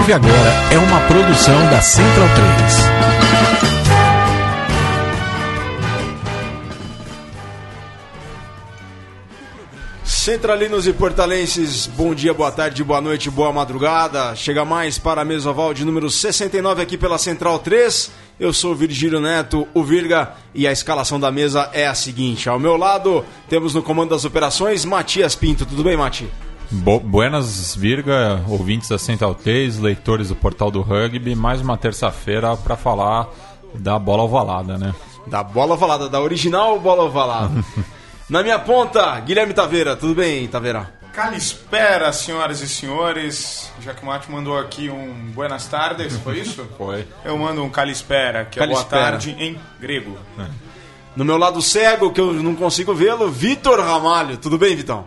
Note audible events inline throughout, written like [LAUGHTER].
ouve agora é uma produção da Central 3. Centralinos e portalenses, bom dia, boa tarde, boa noite, boa madrugada. Chega mais para a mesa oval de número 69 aqui pela Central 3. Eu sou o Virgílio Neto, o Virga, e a escalação da mesa é a seguinte. Ao meu lado, temos no comando das operações Matias Pinto. Tudo bem, Mati? Bo buenas, Virga, ouvintes da Central 3, leitores do Portal do Rugby. Mais uma terça-feira para falar da bola ovalada, né? Da bola ovalada, da original bola ovalada. [LAUGHS] Na minha ponta, Guilherme Taveira. Tudo bem, Taveira? Calispera, senhoras e senhores. Já que o Mate mandou aqui um buenas tardes, foi [LAUGHS] isso? Foi. Eu mando um calispera, que Calispera. é boa tarde em grego. No meu lado cego, que eu não consigo vê-lo, Vitor Ramalho. Tudo bem, Vitão?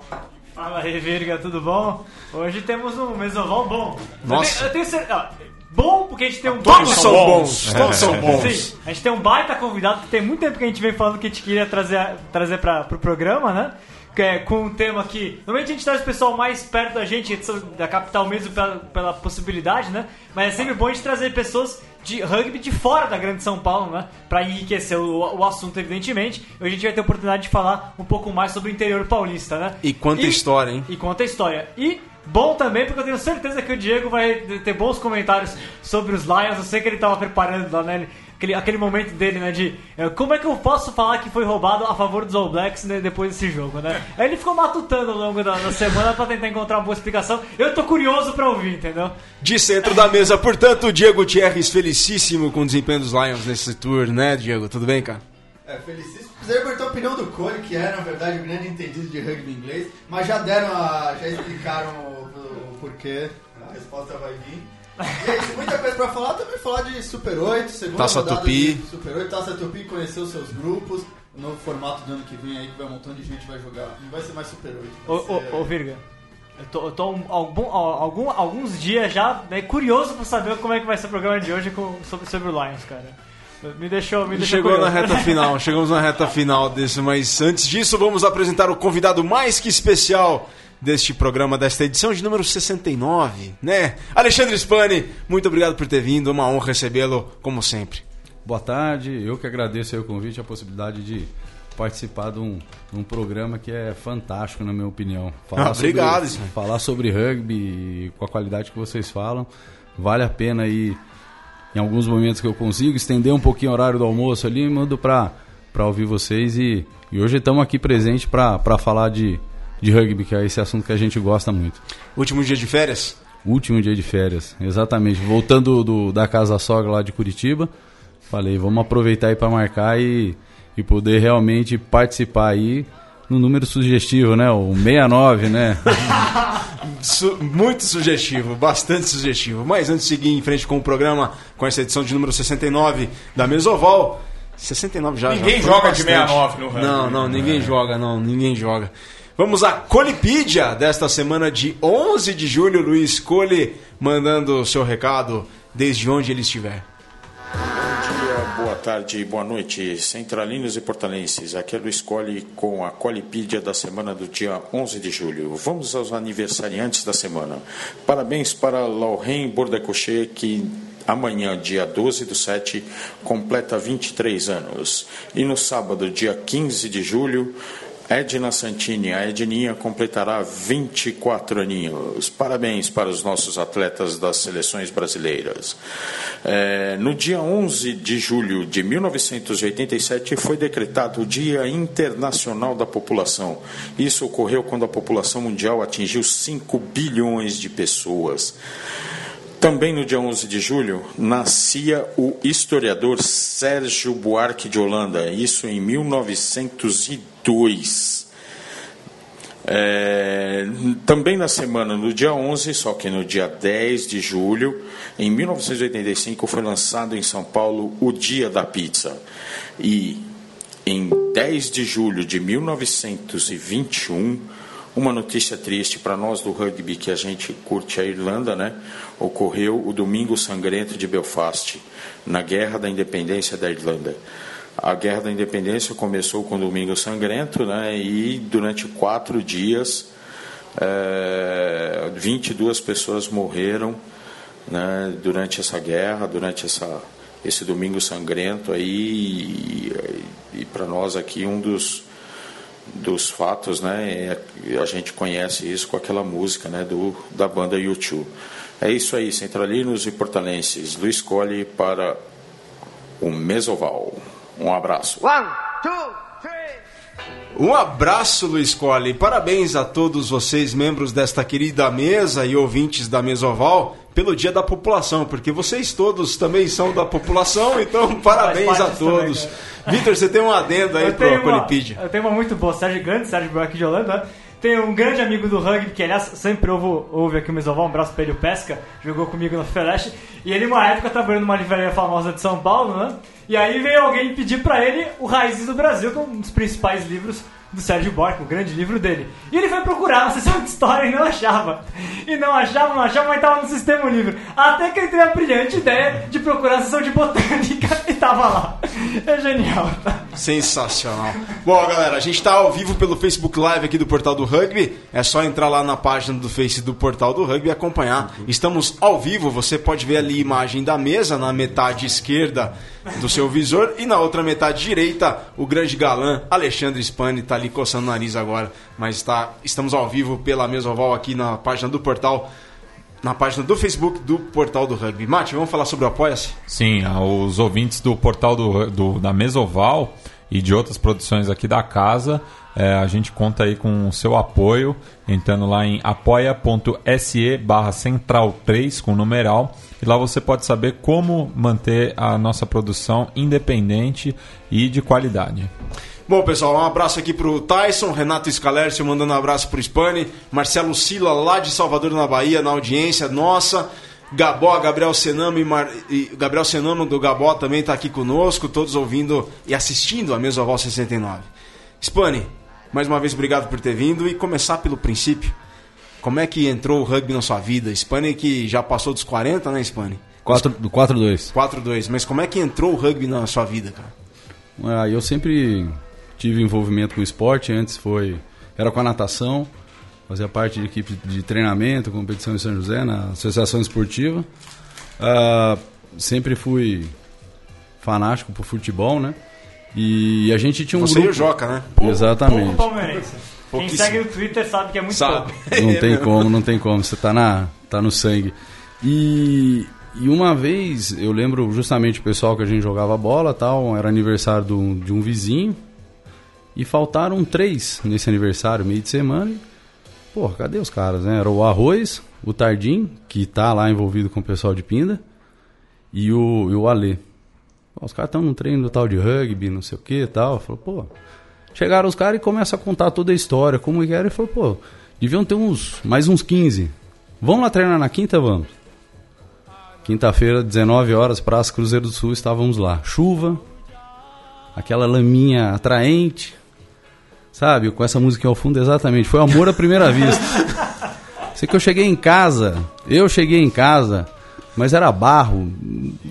Fala aí, Virga, tudo bom? Hoje temos um mesoval bom. Nossa. Eu tenho, eu tenho certeza. Bom, porque a gente tem um Todos baita- são bons. Todos são bons. Sim, a gente tem um baita convidado que tem muito tempo que a gente vem falando que a gente queria trazer, trazer para pro programa, né? É com um tema que. Normalmente a gente traz o pessoal mais perto da gente, da capital mesmo, pela, pela possibilidade, né? Mas é sempre bom a gente trazer pessoas de rugby de fora da Grande São Paulo, né? Pra enriquecer o, o assunto, evidentemente. Hoje a gente vai ter a oportunidade de falar um pouco mais sobre o interior paulista, né? E quanta história, hein? E conta a história. E bom também, porque eu tenho certeza que o Diego vai ter bons comentários sobre os Lions. Eu sei que ele estava preparando lá, né? Ele- Aquele, aquele momento dele, né? De eh, como é que eu posso falar que foi roubado a favor dos All Blacks né, depois desse jogo, né? Aí ele ficou matutando ao longo da, da semana pra tentar encontrar uma boa explicação. Eu tô curioso pra ouvir, entendeu? De centro da mesa, portanto, Diego Gutierrez, felicíssimo com o desempenho dos Lions nesse tour, né, Diego? Tudo bem, cara? É, felicíssimo. Precisaria perguntar a opinião do Cole, que é, na verdade, o grande entendido de rugby inglês, mas já deram a. já explicaram o, o porquê. A resposta vai vir. E é isso, muita coisa pra falar, também falar de Super 8, segunda Taça rodada Tupi. de Super 8, Taça Tupi, conhecer os seus grupos, o novo formato do ano que vem aí, que vai um montão de gente vai jogar. Não vai ser mais Super 8. Ô, ser- ô, ô Virga, eu tô, eu tô um- algum, algum, alguns dias já né, curioso pra saber como é que vai ser o programa de hoje com, sobre, sobre o Lions, cara. Me deixou, me deixou Chegou na curioso. reta [LAUGHS] final, chegamos na reta final desse, mas antes disso vamos apresentar o convidado mais que especial deste programa, desta edição de número 69, né? Alexandre Spani, muito obrigado por ter vindo, uma honra recebê-lo, como sempre. Boa tarde, eu que agradeço o convite e a possibilidade de participar de um, de um programa que é fantástico, na minha opinião. Ah, obrigado, sobre. Falar sobre rugby com a qualidade que vocês falam, vale a pena aí, em alguns momentos que eu consigo, estender um pouquinho o horário do almoço ali, mando para ouvir vocês e, e hoje estamos aqui presentes para falar de, de rugby, que é esse assunto que a gente gosta muito. Último dia de férias? Último dia de férias, exatamente. Voltando do, da casa sogra lá de Curitiba, falei, vamos aproveitar aí para marcar e, e poder realmente participar aí no número sugestivo, né? O 69, né? [LAUGHS] Su- muito sugestivo, bastante sugestivo. Mas antes de seguir em frente com o programa, com essa edição de número 69 da Mesoval. 69 já. Ninguém já joga de bastante. 69 no rugby. Não, não, ninguém joga, não, ninguém joga. Vamos à Colipídia desta semana de 11 de julho. Luiz Cole mandando o seu recado desde onde ele estiver. Bom dia, boa tarde boa noite, centralinos e portalenses. Aqui é Luiz Colli com a Colipídia da semana do dia 11 de julho. Vamos aos aniversariantes da semana. Parabéns para Lauren Bordecochet, que amanhã, dia 12 do 7, completa 23 anos. E no sábado, dia 15 de julho, Edna Santini, a Edninha completará 24 aninhos. Parabéns para os nossos atletas das seleções brasileiras. É, no dia 11 de julho de 1987 foi decretado o Dia Internacional da População. Isso ocorreu quando a população mundial atingiu 5 bilhões de pessoas. Também no dia 11 de julho nascia o historiador Sérgio Buarque de Holanda, isso em 1902. É, também na semana, no dia 11, só que no dia 10 de julho, em 1985, foi lançado em São Paulo o Dia da Pizza. E em 10 de julho de 1921, uma notícia triste para nós do rugby que a gente curte a Irlanda, né? Ocorreu o Domingo Sangrento de Belfast, na Guerra da Independência da Irlanda. A Guerra da Independência começou com o Domingo Sangrento, né? E durante quatro dias, eh, 22 pessoas morreram né, durante essa guerra, durante essa, esse domingo sangrento aí e, e para nós aqui um dos dos fatos, né? É, a gente conhece isso com aquela música, né? Do da banda YouTube. É isso aí, centralinos e portalenses. Luiz Colli para o Mesoval. Um abraço. One, two, um abraço, Luiz Colli. Parabéns a todos vocês, membros desta querida mesa e ouvintes da Mesoval, pelo Dia da População, porque vocês todos também são da população, então parabéns a todos. Vitor, você tem um adendo aí para a Colipídia. Eu tenho uma muito boa, Sérgio Grande, Sérgio Buarque de Holanda. Tem um grande amigo do rugby, que aliás sempre ouve, ouve aqui o Mesoval, um abraço para ele, o Pesca, jogou comigo no Feleste. E ele, uma época, trabalhando numa livraria famosa de São Paulo, né? E aí veio alguém pedir para ele o Raízes do Brasil, que é um dos principais livros do Sérgio Borco, o grande livro dele. E ele foi procurar na sessão de história e não achava. E não achava, não achava, mas estava no sistema livro. Até que ele teve a brilhante ideia de procurar a sessão de botânica [LAUGHS] e tava lá. É genial. Sensacional. Bom, galera, a gente está ao vivo pelo Facebook Live aqui do Portal do Rugby. É só entrar lá na página do Face do Portal do Rugby e acompanhar. Estamos ao vivo, você pode ver ali a imagem da mesa na metade esquerda do seu visor e na outra metade direita o grande galã Alexandre Spani está ali coçando o nariz agora, mas está, estamos ao vivo pela Mesoval aqui na página do portal na página do Facebook do Portal do Rugby. Mate, vamos falar sobre o Apoia-se? Sim, os ouvintes do Portal do, do, da Mesoval e de outras produções aqui da casa, é, a gente conta aí com o seu apoio, entrando lá em apoia.se barra central 3 com numeral e lá você pode saber como manter a nossa produção independente e de qualidade. Bom, pessoal, um abraço aqui pro Tyson, Renato Scalércio mandando um abraço pro Spani, Marcelo Sila lá de Salvador, na Bahia, na audiência nossa. Gabó, Gabriel Senamo e, Mar... e Gabriel Senamo do Gabó também está aqui conosco, todos ouvindo e assistindo a Mesoval 69. Spani, mais uma vez obrigado por ter vindo e começar pelo princípio. Como é que entrou o rugby na sua vida? Spani que já passou dos 40, né, Spani? Do 4-2. 4-2. Mas como é que entrou o rugby na sua vida, cara? Ah, eu sempre tive envolvimento com esporte. Antes foi... Era com a natação. Fazia parte de equipe de treinamento, competição em São José, na associação esportiva. Ah, sempre fui fanático por futebol, né? E a gente tinha um Você grupo... e o Joca, né? Exatamente. Pouco. Quem segue no Twitter sabe que é muito Sabe. pouco. [LAUGHS] Não tem como, não tem como. Você tá, na, tá no sangue. E, e uma vez, eu lembro justamente o pessoal que a gente jogava bola tal, era aniversário do, de um vizinho. E faltaram três nesse aniversário, meio de semana. Pô, cadê os caras, né? Era o Arroz, o Tardim, que tá lá envolvido com o pessoal de Pinda, e o, e o Alê. Os caras estão num treino do tal de rugby, não sei o que e tal. Falou, pô, Chegaram os caras e começam a contar toda a história, como que era, e falou, pô, deviam ter uns, mais uns 15. Vamos lá treinar na quinta? Vamos. Quinta-feira, 19 horas, Praça Cruzeiro do Sul, estávamos lá. Chuva, aquela laminha atraente, sabe? Com essa música ao fundo, exatamente. Foi amor à primeira vista. [LAUGHS] Sei que eu cheguei em casa, eu cheguei em casa, mas era barro,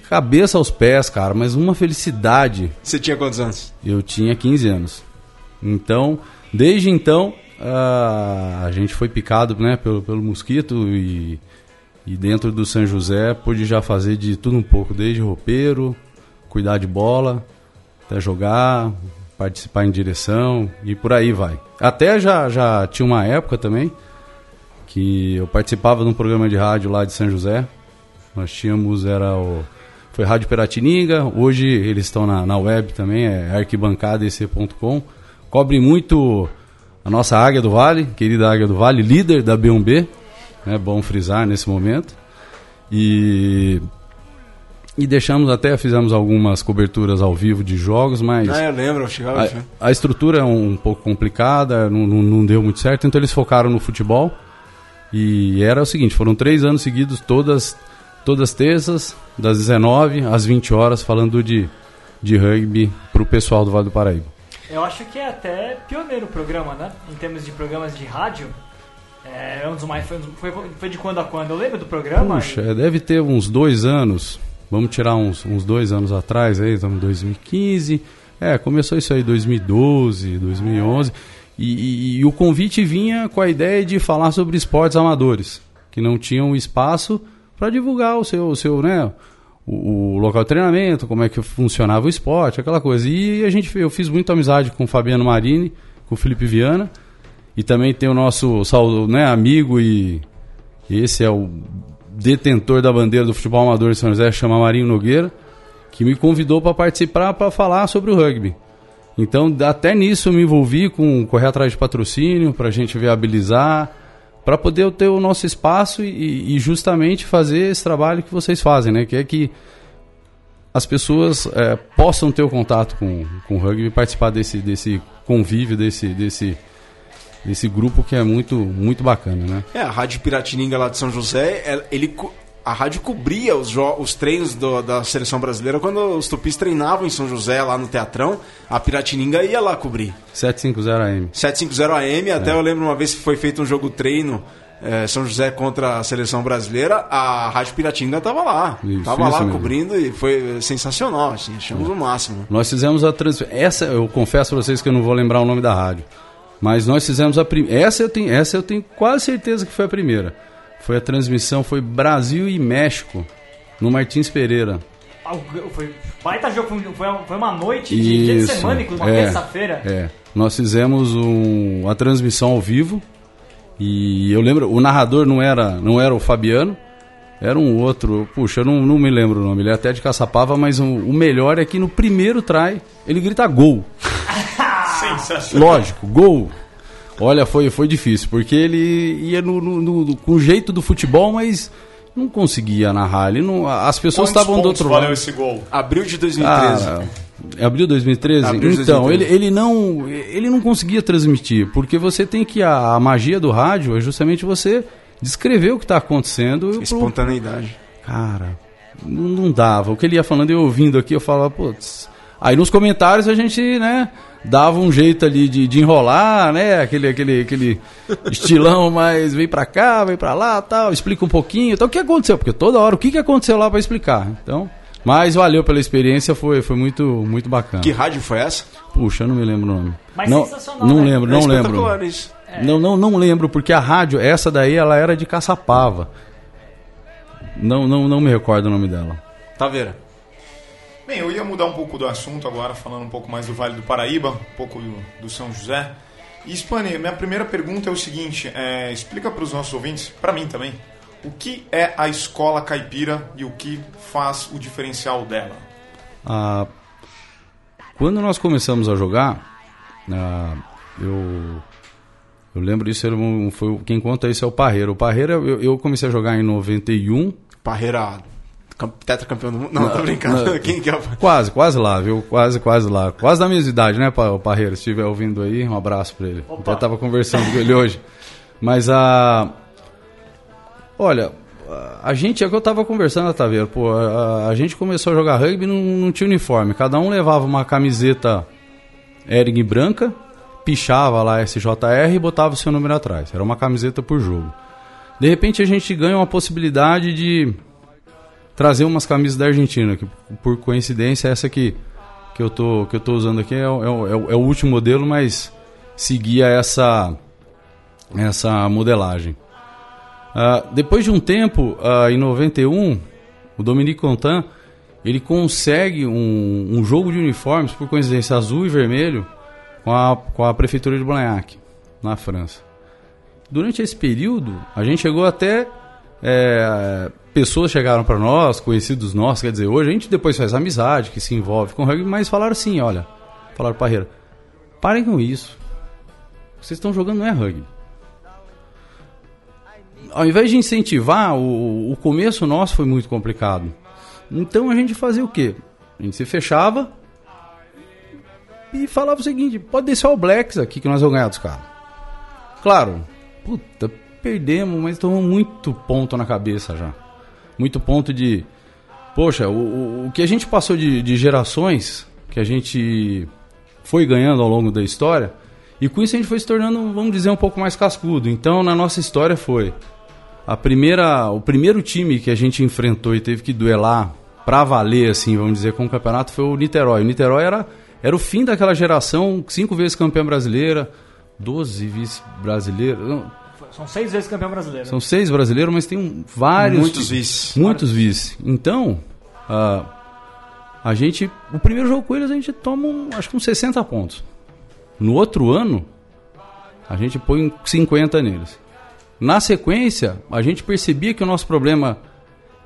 cabeça aos pés, cara, mas uma felicidade. Você tinha quantos anos? Eu tinha 15 anos. Então, desde então, a gente foi picado né, pelo, pelo mosquito e, e dentro do São José pude já fazer de tudo um pouco, desde roupeiro, cuidar de bola, até jogar, participar em direção e por aí vai. Até já, já tinha uma época também que eu participava de um programa de rádio lá de São José. Nós tínhamos, era o. Foi Rádio Peratininga, hoje eles estão na, na web também, é arquibancadec.com. Cobre muito a nossa Águia do Vale, querida Águia do Vale, líder da B1B, é bom frisar nesse momento. E e deixamos até, fizemos algumas coberturas ao vivo de jogos, mas. Ah, eu lembro, eu chegava. A, a estrutura é um pouco complicada, não, não, não, deu muito certo, então eles focaram no futebol. E era o seguinte: foram três anos seguidos, todas, todas terças, das 19 às 20 horas, falando de, de rugby para o pessoal do Vale do Paraíba. Eu acho que é até pioneiro o programa, né? Em termos de programas de rádio. É um dos mais. Foi, foi, foi de quando a quando? Eu lembro do programa. Puxa, e... deve ter uns dois anos. Vamos tirar uns, uns dois anos atrás aí, estamos em 2015. É, começou isso aí 2012, 2011. E, e, e, o convite vinha com a ideia de falar sobre esportes amadores, que não tinham espaço para divulgar o seu, o seu, né, o, o, local de treinamento, como é que funcionava o esporte, aquela coisa. E a gente, eu fiz muita amizade com o Fabiano Marini, com o Felipe Viana, e também tem o nosso né, amigo e esse é o detentor da bandeira do futebol amador de São José, chama Marinho Nogueira, que me convidou para participar para falar sobre o rugby. Então, até nisso eu me envolvi com correr atrás de patrocínio para a gente viabilizar, para poder ter o nosso espaço e, e, justamente fazer esse trabalho que vocês fazem, né? Que é que as pessoas é, possam ter o contato com, com o rugby participar desse, desse convívio, desse, desse, desse grupo que é muito, muito bacana, né? É, a Rádio Piratininga lá de São José, ele, a rádio cobria os, os treinos do, da seleção brasileira quando os tupis treinavam em São José, lá no Teatrão. A Piratininga ia lá cobrir. 750 AM. 750 AM, até é. eu lembro uma vez que foi feito um jogo treino. É, São José contra a seleção brasileira, a Rádio Piratininga estava lá. Isso, tava isso lá mesmo. cobrindo e foi sensacional, assim, achamos é. o máximo. Nós fizemos a transmissão. Essa, eu confesso para vocês que eu não vou lembrar o nome da rádio. Mas nós fizemos a primeira. Essa eu tenho, essa eu tenho quase certeza que foi a primeira foi a transmissão, foi Brasil e México, no Martins Pereira. Ah, foi baita jogo, foi, foi uma noite de dia de semana, inclusive, uma é, terça-feira. É, nós fizemos um, a transmissão ao vivo e eu lembro, o narrador não era, não era o Fabiano, era um outro, puxa, eu não, não me lembro o nome, ele é até de Caçapava, mas o, o melhor é que no primeiro try ele grita gol. Lógico, gol. Olha, foi, foi difícil, porque ele ia no, no, no, com o jeito do futebol, mas não conseguia narrar. Ele não, as pessoas estavam do outro valeu lado. esse gol? Abril de 2013. Ah, abril de 2013? Abril de então, 2013. Ele, ele, não, ele não conseguia transmitir, porque você tem que. A, a magia do rádio é justamente você descrever o que está acontecendo. Espontaneidade. Cara, não, não dava. O que ele ia falando, eu ouvindo aqui, eu falava, putz. Aí nos comentários a gente, né? dava um jeito ali de, de enrolar, né? Aquele, aquele, aquele estilão mais vem pra cá, vem pra lá tal, explica um pouquinho. Então o que aconteceu? Porque toda hora o que, que aconteceu lá para explicar. Então, mas valeu pela experiência, foi, foi muito, muito bacana. Que rádio foi essa? Puxa, eu não me lembro o nome. Mas não, sensacional. Não né? lembro, não é lembro. Isso. É. Não, não, não lembro, porque a rádio, essa daí, ela era de Caçapava. Não, não, não me recordo o nome dela. Taveira. Bem, eu ia mudar um pouco do assunto agora, falando um pouco mais do Vale do Paraíba, um pouco do, do São José. E, Spani, minha primeira pergunta é o seguinte: é, explica para os nossos ouvintes, para mim também, o que é a escola caipira e o que faz o diferencial dela? Ah, quando nós começamos a jogar, ah, eu, eu lembro disso, foi, quem conta isso é o Parreira. O Parreira, eu, eu comecei a jogar em 91. Parreira tetracampeão do mundo? Não, não tô brincando. Não, [LAUGHS] Quem que é o... Quase, quase lá, viu? Quase, quase lá. Quase da mesma idade, né, o Parreira? Se estiver ouvindo aí, um abraço pra ele. Opa. Até tava conversando com ele hoje. Mas a. Olha, a gente, é que eu tava conversando, Taveira, pô, a, a, gente começou a jogar rugby não, não tinha uniforme. Cada um levava uma camiseta Ering branca, pichava lá SJR e botava o seu número atrás. Era uma camiseta por jogo. De repente a gente ganha uma possibilidade de trazer umas camisas da Argentina, que por coincidência essa que, que, eu, tô, que eu tô usando aqui é, é, é, é o último modelo, mas seguia essa, essa modelagem. Uh, depois de um tempo, uh, em 91, o Dominique Contan ele consegue um, um, jogo de uniformes, por coincidência, azul e vermelho, com a, com a prefeitura de Blagnac, na França. Durante esse período, a gente chegou até é, pessoas chegaram para nós, conhecidos nossos, quer dizer, hoje a gente depois faz amizade, que se envolve com o rugby, mas falaram assim, olha, falaram Parreira, parem com isso. Vocês estão jogando não é rugby. Ao invés de incentivar, o, o começo nosso foi muito complicado. Então a gente fazia o quê? A gente se fechava e falava o seguinte, pode deixar o Blacks aqui que nós vamos ganhar dos caras. Claro, puta, perdemos, mas tomamos muito ponto na cabeça já. Muito ponto de. Poxa, o, o que a gente passou de, de gerações, que a gente foi ganhando ao longo da história, e com isso a gente foi se tornando, vamos dizer, um pouco mais cascudo. Então, na nossa história foi a primeira, o primeiro time que a gente enfrentou e teve que duelar para valer, assim, vamos dizer, com o campeonato foi o Niterói. O Niterói era, era o fim daquela geração, cinco vezes campeã brasileira, 12 vice-brasileiros. São seis vezes campeão brasileiro. São seis brasileiros, mas tem um- vários. Muitos vices. Muitos vice. Então, ah, a gente. O primeiro jogo com eles a gente toma, um, acho que uns 60 pontos. No outro ano, a gente põe 50 neles. Na sequência, a gente percebia que o nosso problema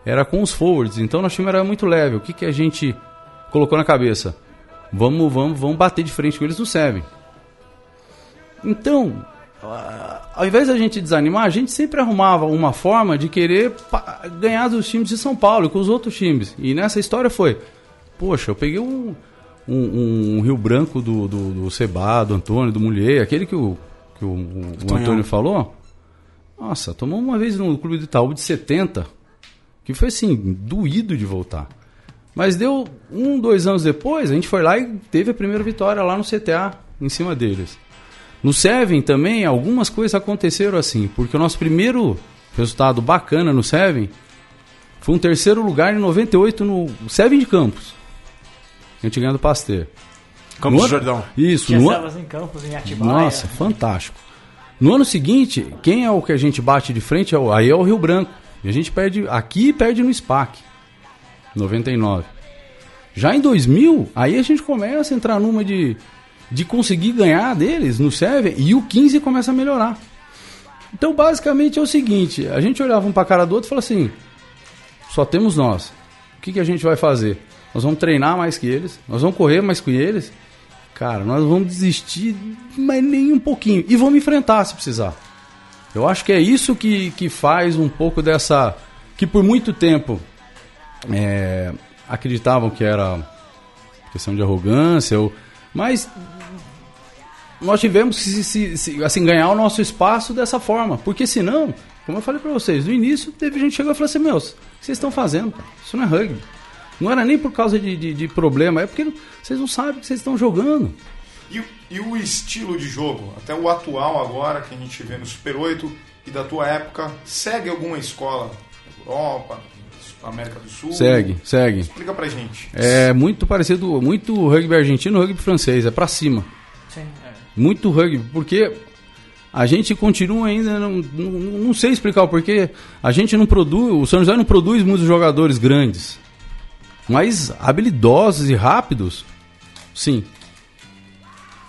era com os forwards. Então, nosso time era muito leve. O que, que a gente colocou na cabeça? Vamos, vamos, vamos bater de frente com eles no Seven. Então, ao invés da gente desanimar, a gente sempre arrumava uma forma de querer ganhar dos times de São Paulo com os outros times. E nessa história foi: poxa, eu peguei um, um, um Rio Branco do, do, do Seba, do Antônio, do Mulher, aquele que o, que o, o- o. Antônio falou. Nossa, tomou uma vez no Clube do Itaú de 70, que foi assim, doído de voltar. Mas deu um, dois anos depois, a gente foi lá e teve a primeira vitória lá no CTA, em cima deles. No Seven também, algumas coisas aconteceram assim, porque o nosso primeiro resultado bacana no Seven foi um terceiro lugar em 98 no Seven de Campos. A gente ganhou do Pasteur. Campos No do Jordão. Isso, Tinha no em campos, em Atibaia. nossa, fantástico. No ano seguinte, quem é o que a gente bate de frente? É o, aí é o Rio Branco. E a gente perde aqui e perde no SPAC. 99. Já em 2000, aí a gente começa a entrar numa de, de conseguir ganhar deles no Seven e o 15 começa a melhorar. Então, basicamente é o seguinte: a gente olhava um pra cara do outro e falava assim: só temos nós. O que, que a gente vai fazer? Nós vamos treinar mais que eles, nós vamos correr mais que eles. Cara, nós vamos desistir, mas nem um pouquinho. E vamos enfrentar se precisar. Eu acho que é isso que, que faz um pouco dessa. Que por muito tempo é, acreditavam que era questão de arrogância, ou, mas nós tivemos que se, se- se- assim, ganhar o nosso espaço dessa forma. Porque senão, como eu falei pra vocês, no início teve gente que chegou e falou assim: Meus, o que vocês estão fazendo? Isso não é rugby. Não era nem por causa de, de, de problema, é porque vocês não sabem o que vocês estão jogando. E, o- e o estilo de jogo, até o atual agora, que a gente vê no Super 8 e da tua época, segue alguma escola? Europa, América do Sul? Segue, segue. Explica pra gente. É muito parecido, muito rugby argentino, rugby francês, é pra cima. Sim. Muito rugby, porque a gente continua ainda, não, não, não sei explicar o porquê, a gente não produz, o São José não produz muitos jogadores grandes, mas habilidosos e rápidos, sim.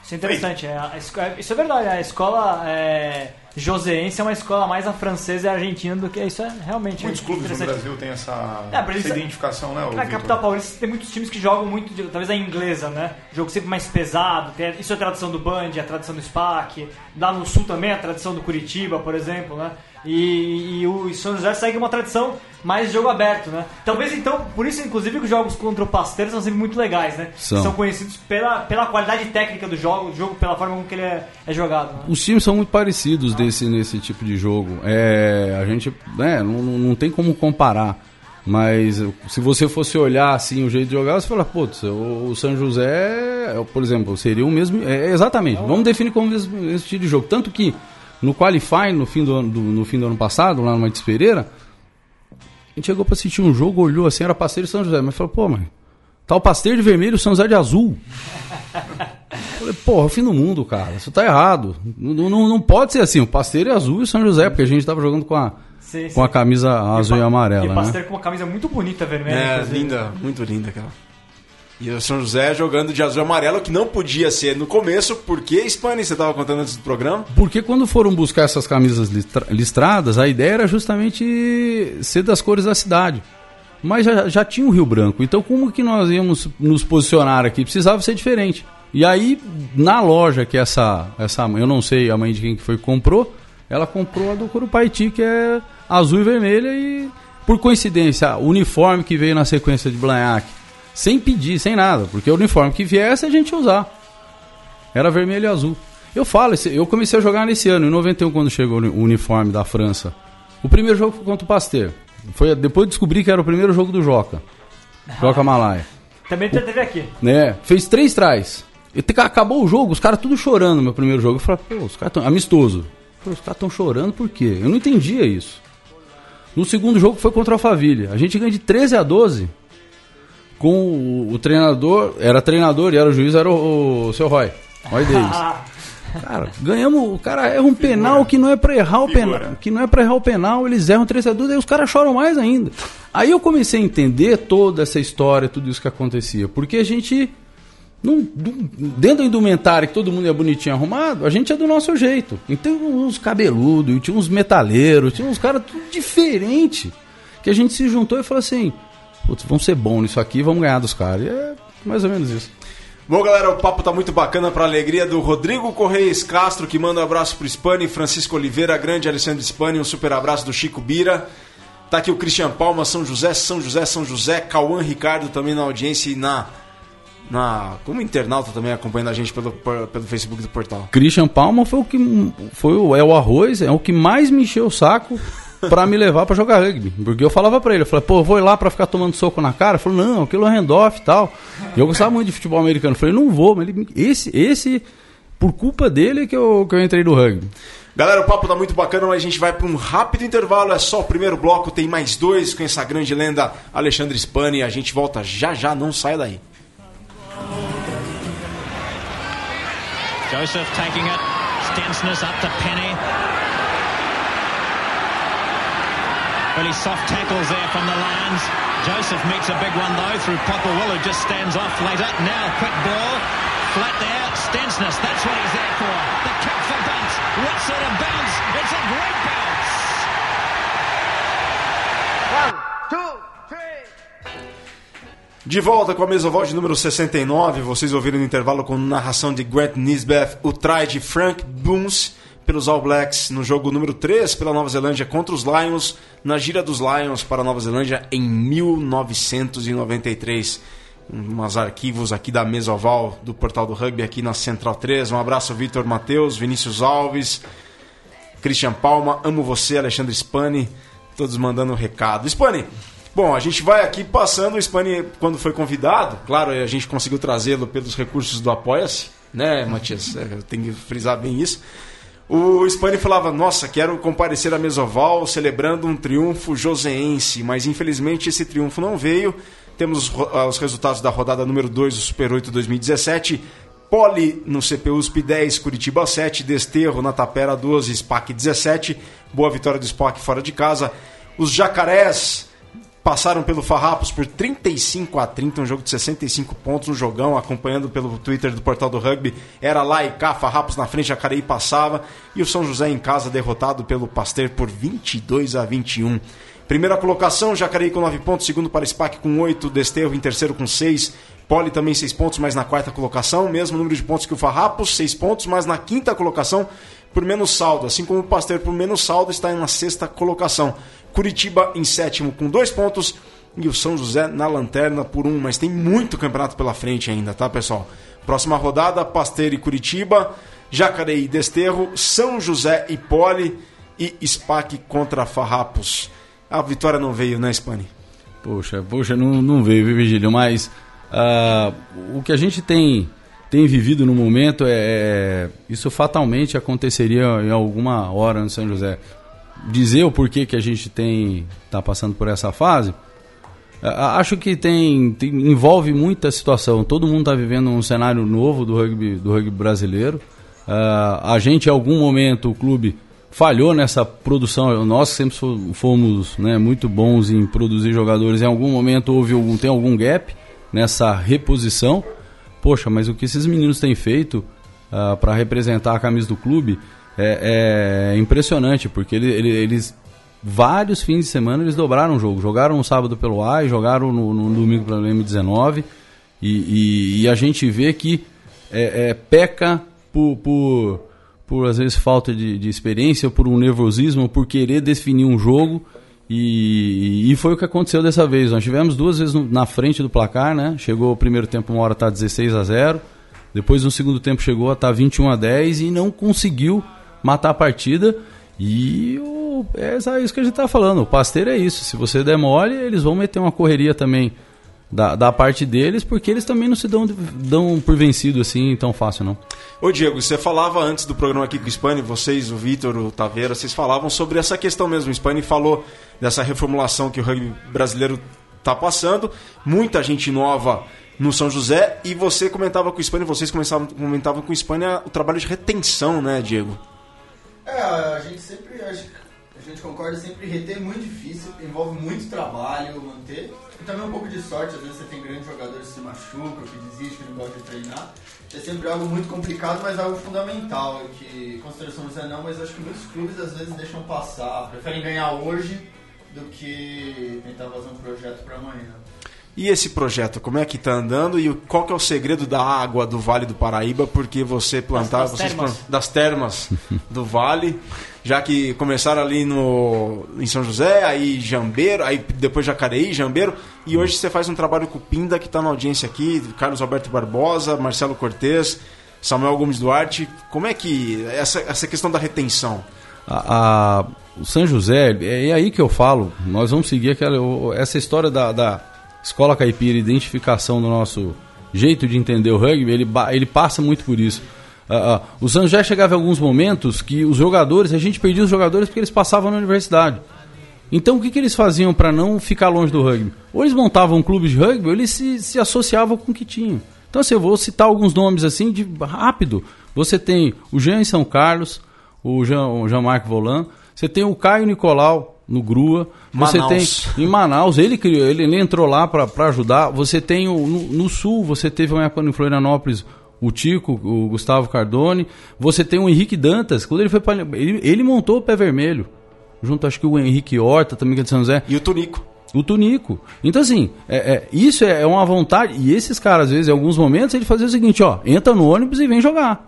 Isso é interessante. é, é- isso é verdade. A escola é, joseense é uma escola mais a francesa e a argentina do que isso é realmente Muitos clubes no interessante. Brasil têm essa, É, essa isso- identificação, né? Na capital paulista tem muitos times que jogam muito, de- talvez a inglesa, né? Jogo sempre mais pesado. tem- isso é a tradição do Band, a tradição do SPAC. Lá no sul também a tradição do Curitiba, por exemplo, né? E, e o São José segue uma tradição mais de jogo aberto, né? Talvez então, por isso inclusive que os jogos contra o Pasteiro são sempre muito legais, né? São. conhecidos pela, pela qualidade técnica do jogo, do jogo pela forma como que ele é, é jogado. Né? Os times são muito parecidos desse, nesse tipo de jogo. É, a gente né, não, não tem como comparar. Mas se você fosse olhar assim o jeito de jogar, você fala, putz, o, o São José, é, por exemplo, seria o mesmo. É, exatamente. Vamos definir como esse, esse tipo de jogo. Tanto que no Qualify, no fim do, ano- do- no fim do ano passado, lá no Matis Pereira, a gente chegou pra assistir um jogo, olhou assim, era Pasteiro e São José. Mas falou, pô, mãe, tá o Pasteiro de vermelho e o São José de azul. Falei, porra, é o fim do mundo, cara. Isso tá errado. Não, não, não pode ser assim. O Pasteiro é azul e o São José, porque a gente tava jogando com a, Sim, com a camisa azul e, amarela, E o né? Pasteiro com uma camisa muito bonita, vermelha. É, inclusive. linda, muito linda aquela. E o São José jogando de azul e amarelo, que não podia ser no começo, porque Spani, você estava contando antes do programa. Porque quando foram buscar essas camisas listra- listradas, a ideia era justamente ser das cores da cidade. Mas já, já tinha o Rio Branco, então como que nós íamos nos posicionar aqui? Precisava ser diferente. E aí, na loja que essa, essa eu não sei a mãe de quem que foi comprou, ela comprou a do Curupaiti, que é azul e vermelha, e por coincidência, o uniforme que veio na sequência de Blanhac, sem pedir, sem nada, porque o uniforme que viesse a gente ia usar. Era vermelho e azul. Eu falo, eu comecei a jogar nesse ano, em 91, quando chegou o uniforme da França. O primeiro jogo foi contra o Pasteur. Foi, depois descobri que era o primeiro jogo do Joca. Joca Malaya. Também teve aqui. Né? Fez três trás. Acabou o jogo, os caras tudo chorando no meu primeiro jogo. Eu falei, pô, os caras tão. Amistoso. Pô, os caras estão chorando por quê? Eu não entendia isso. No segundo jogo foi contra a Alphaville. A gente ganha de 13 a 12 com o, o treinador, era treinador e era o juiz, era o, o seu Roy. Roy Davis. [LAUGHS] Cara, ganhamos. O cara erra um penal que não é pra errar o Figura. penal. Que não é pra errar o penal, eles erram 3 a 2 aí os caras choram mais ainda. Aí eu comecei a entender toda essa história, tudo isso que acontecia. Porque a gente. Não, não- dentro da indumentária que todo mundo é bonitinho arrumado, a gente é do nosso jeito. Então uns cabeludos, tinha uns metaleiros, tinha uns caras tudo diferente. Que a gente se juntou e falou assim: Putz, vamos ser bons nisso aqui, vamos ganhar dos caras. E é mais ou menos isso. Bom, galera, o papo tá muito bacana pra alegria do Rodrigo Correias Castro, que manda um abraço pro Spani, Francisco Oliveira, grande Alessandro Spani, um super abraço do Chico Bira. Tá aqui o Christian Palma, São José, São José, São José, Cauã Ricardo também na audiência e na. na como internauta também acompanhando a gente pelo, pelo Facebook do portal. Christian Palma foi o que foi o, é o arroz, é o que mais me encheu o saco pra me levar pra jogar rugby. Porque eu falava pra ele, eu falei, pô, eu vou ir lá pra ficar tomando soco na cara. Ele falou, não, aquilo é handoff e tal. E eu gostava muito de futebol americano. Eu falei, não vou, mas ele, esse, esse, por culpa dele que eu, que eu entrei no rugby. Galera, o papo tá muito bacana, mas a gente vai para um rápido intervalo. É só o primeiro bloco, tem mais dois com essa grande lenda Alexandre Spani. A gente volta já já, não saia daí. Joseph taking it. Stensness up to Penny. Really soft tackles there from the Lions. Joseph meets a big one though through Popperwell who just stands off later. Now quick ball. Flat there. Stensness. That's what he's there for. The kick for bounce. What sort of bounce? It's a great bounce. De volta com a Mesoval de número 69, vocês ouviram no intervalo com narração de Grant Nisbeth o try de Frank Boones pelos All Blacks no jogo número 3 pela Nova Zelândia contra os Lions, na gira dos Lions para a Nova Zelândia em 1993. Umas arquivos aqui da Mesoval do Portal do Rugby aqui na Central 3. Um abraço Vitor Matheus, Vinícius Alves, Christian Palma, amo você, Alexandre Spani, todos mandando um recado. Spani, bom, a gente vai aqui passando o Spani quando foi convidado, claro, a gente conseguiu trazê-lo pelos recursos do Apoia-se, né, Matias? É, Eu tenho que frisar bem isso. O Spani falava, nossa, quero comparecer a Mesoval celebrando um triunfo joseense, mas infelizmente esse triunfo não veio. Temos os, ah, os resultados da rodada número 2 do Super 8 2017. Poli no CPUSP 10, Curitiba 7, Desterro na Tapera 12, SPAC 17. Boa vitória do SPAC fora de casa. Os Jacarés passaram pelo Farrapos por 35 a 30, um jogo de 65 pontos, um jogão, acompanhando pelo Twitter do Portal do Rugby. Era lá e cá, Farrapos na frente, Jacareí passava. E o São José em casa derrotado pelo Pasteur por 22 a 21. Primeira colocação, Jacareí com 9 pontos, segundo para SPAC com 8, Desterro em terceiro com 6, Poli também 6 pontos, mas na quarta colocação, mesmo número de pontos que o Farrapos, 6 pontos, mas na quinta colocação por menos saldo, assim como o Pasteur por menos saldo está na sexta colocação. Curitiba em sétimo com 2 pontos e o São José na lanterna por 1, um, mas tem muito campeonato pela frente ainda, tá pessoal? Próxima rodada, Pasteur e Curitiba, Jacareí e Desterro, São José e Poli e SPAC contra Farrapos. A vitória não veio, né, Spani? Poxa, poxa, não, não veio, viu, Virgílio? Mas ah, o que a gente tem, tem vivido no momento é, é- Isso fatalmente aconteceria em alguma hora no São José. Dizer o porquê que a gente tem tá passando por essa fase, ah, acho que tem, tem- envolve muita situação. Todo mundo está vivendo um cenário novo do rugby, do rugby brasileiro. Ah, a gente, em algum momento, o clube falhou nessa produção. Nós sempre fo- fomos né, muito bons em produzir jogadores. Em algum momento houve algum, tem algum gap nessa reposição. Poxa, mas o que esses meninos têm feito para representar a camisa do clube é, é impressionante, porque ele- ele- eles vários fins de semana eles dobraram o jogo. Jogaram no sábado pelo A e jogaram no, no domingo pelo M19. E, e- e a gente vê que é, é, peca por, por, por, às vezes, falta de, de experiência, por um nervosismo, por querer definir um jogo. E, e foi o que aconteceu dessa vez. Nós tivemos duas vezes na frente do placar, né? Chegou o primeiro tempo, uma hora tá 16 a 0. Depois, no segundo tempo, chegou a estar 21 a 10 e não conseguiu matar a partida. E o, é isso que a gente tá falando. O pasteiro é isso. Se você der mole, eles vão meter uma correria também da, da parte deles, porque eles também não se dão, dão por vencido assim tão fácil, não. Ô Diego, você falava antes do programa aqui com o Spani, vocês, o Vitor, o Taveira, vocês falavam sobre essa questão mesmo. O Spani falou dessa reformulação que o rugby brasileiro tá passando, muita gente nova no São José e você comentava com o Espanha, vocês comentavam com o Espanha o trabalho de retenção, né, Diego? É, a gente sempre, gente, a gente concorda sempre, reter é muito difícil, envolve muito trabalho manter, e também um pouco de sorte, às vezes você tem grandes jogadores que se machucam, que desistem, que não gostam de treinar, é sempre algo muito complicado, mas algo fundamental, que considero São José não, mas acho que muitos clubes às vezes deixam passar, preferem ganhar hoje do que tentar fazer um projeto para amanhã. E esse projeto, como é que tá andando e qual que é o segredo da água do Vale do Paraíba? Porque você plantava Das- das vocês termas. plant- das termas do Vale, já que começaram ali no em São José, aí Jambeiro, aí depois Jacareí, Jambeiro, e hoje você faz um trabalho com o Pinda que está na audiência aqui, Carlos Alberto Barbosa, Marcelo Cortez, Samuel Gomes Duarte. Como é que essa essa questão da retenção? A, a- o São José, é, é aí que eu falo, nós vamos seguir aquela, essa história da, da escola caipira, identificação do nosso jeito de entender o rugby, ele, ele passa muito por isso. Ah, ah, o José chegava em alguns momentos que os jogadores, a gente perdia os jogadores porque eles passavam na universidade. Então o que, que eles faziam para não ficar longe do rugby? Ou eles montavam um clube de rugby, ou eles se, se associavam com o que tinham. Então assim, eu vou citar alguns nomes assim de rápido. Você tem o Jean em São Carlos, o Jean, Jean-Marc Volan, você tem o Caio Nicolau no Grua, você Manaus. tem em Manaus, ele criou, ele, ele entrou lá para ajudar. Você tem o, no, no sul, você teve uma época em Florianópolis o Tico, o Gustavo Cardone, você tem o Henrique Dantas, quando ele foi para ele, ele montou o Pé Vermelho junto acho que o Henrique Horta também que é de São José E o Tunico. o Tunico. Então, assim, é, é, isso é uma vontade. E esses caras, às vezes, em alguns momentos, ele fazia o seguinte: ó, entra no ônibus e vem jogar.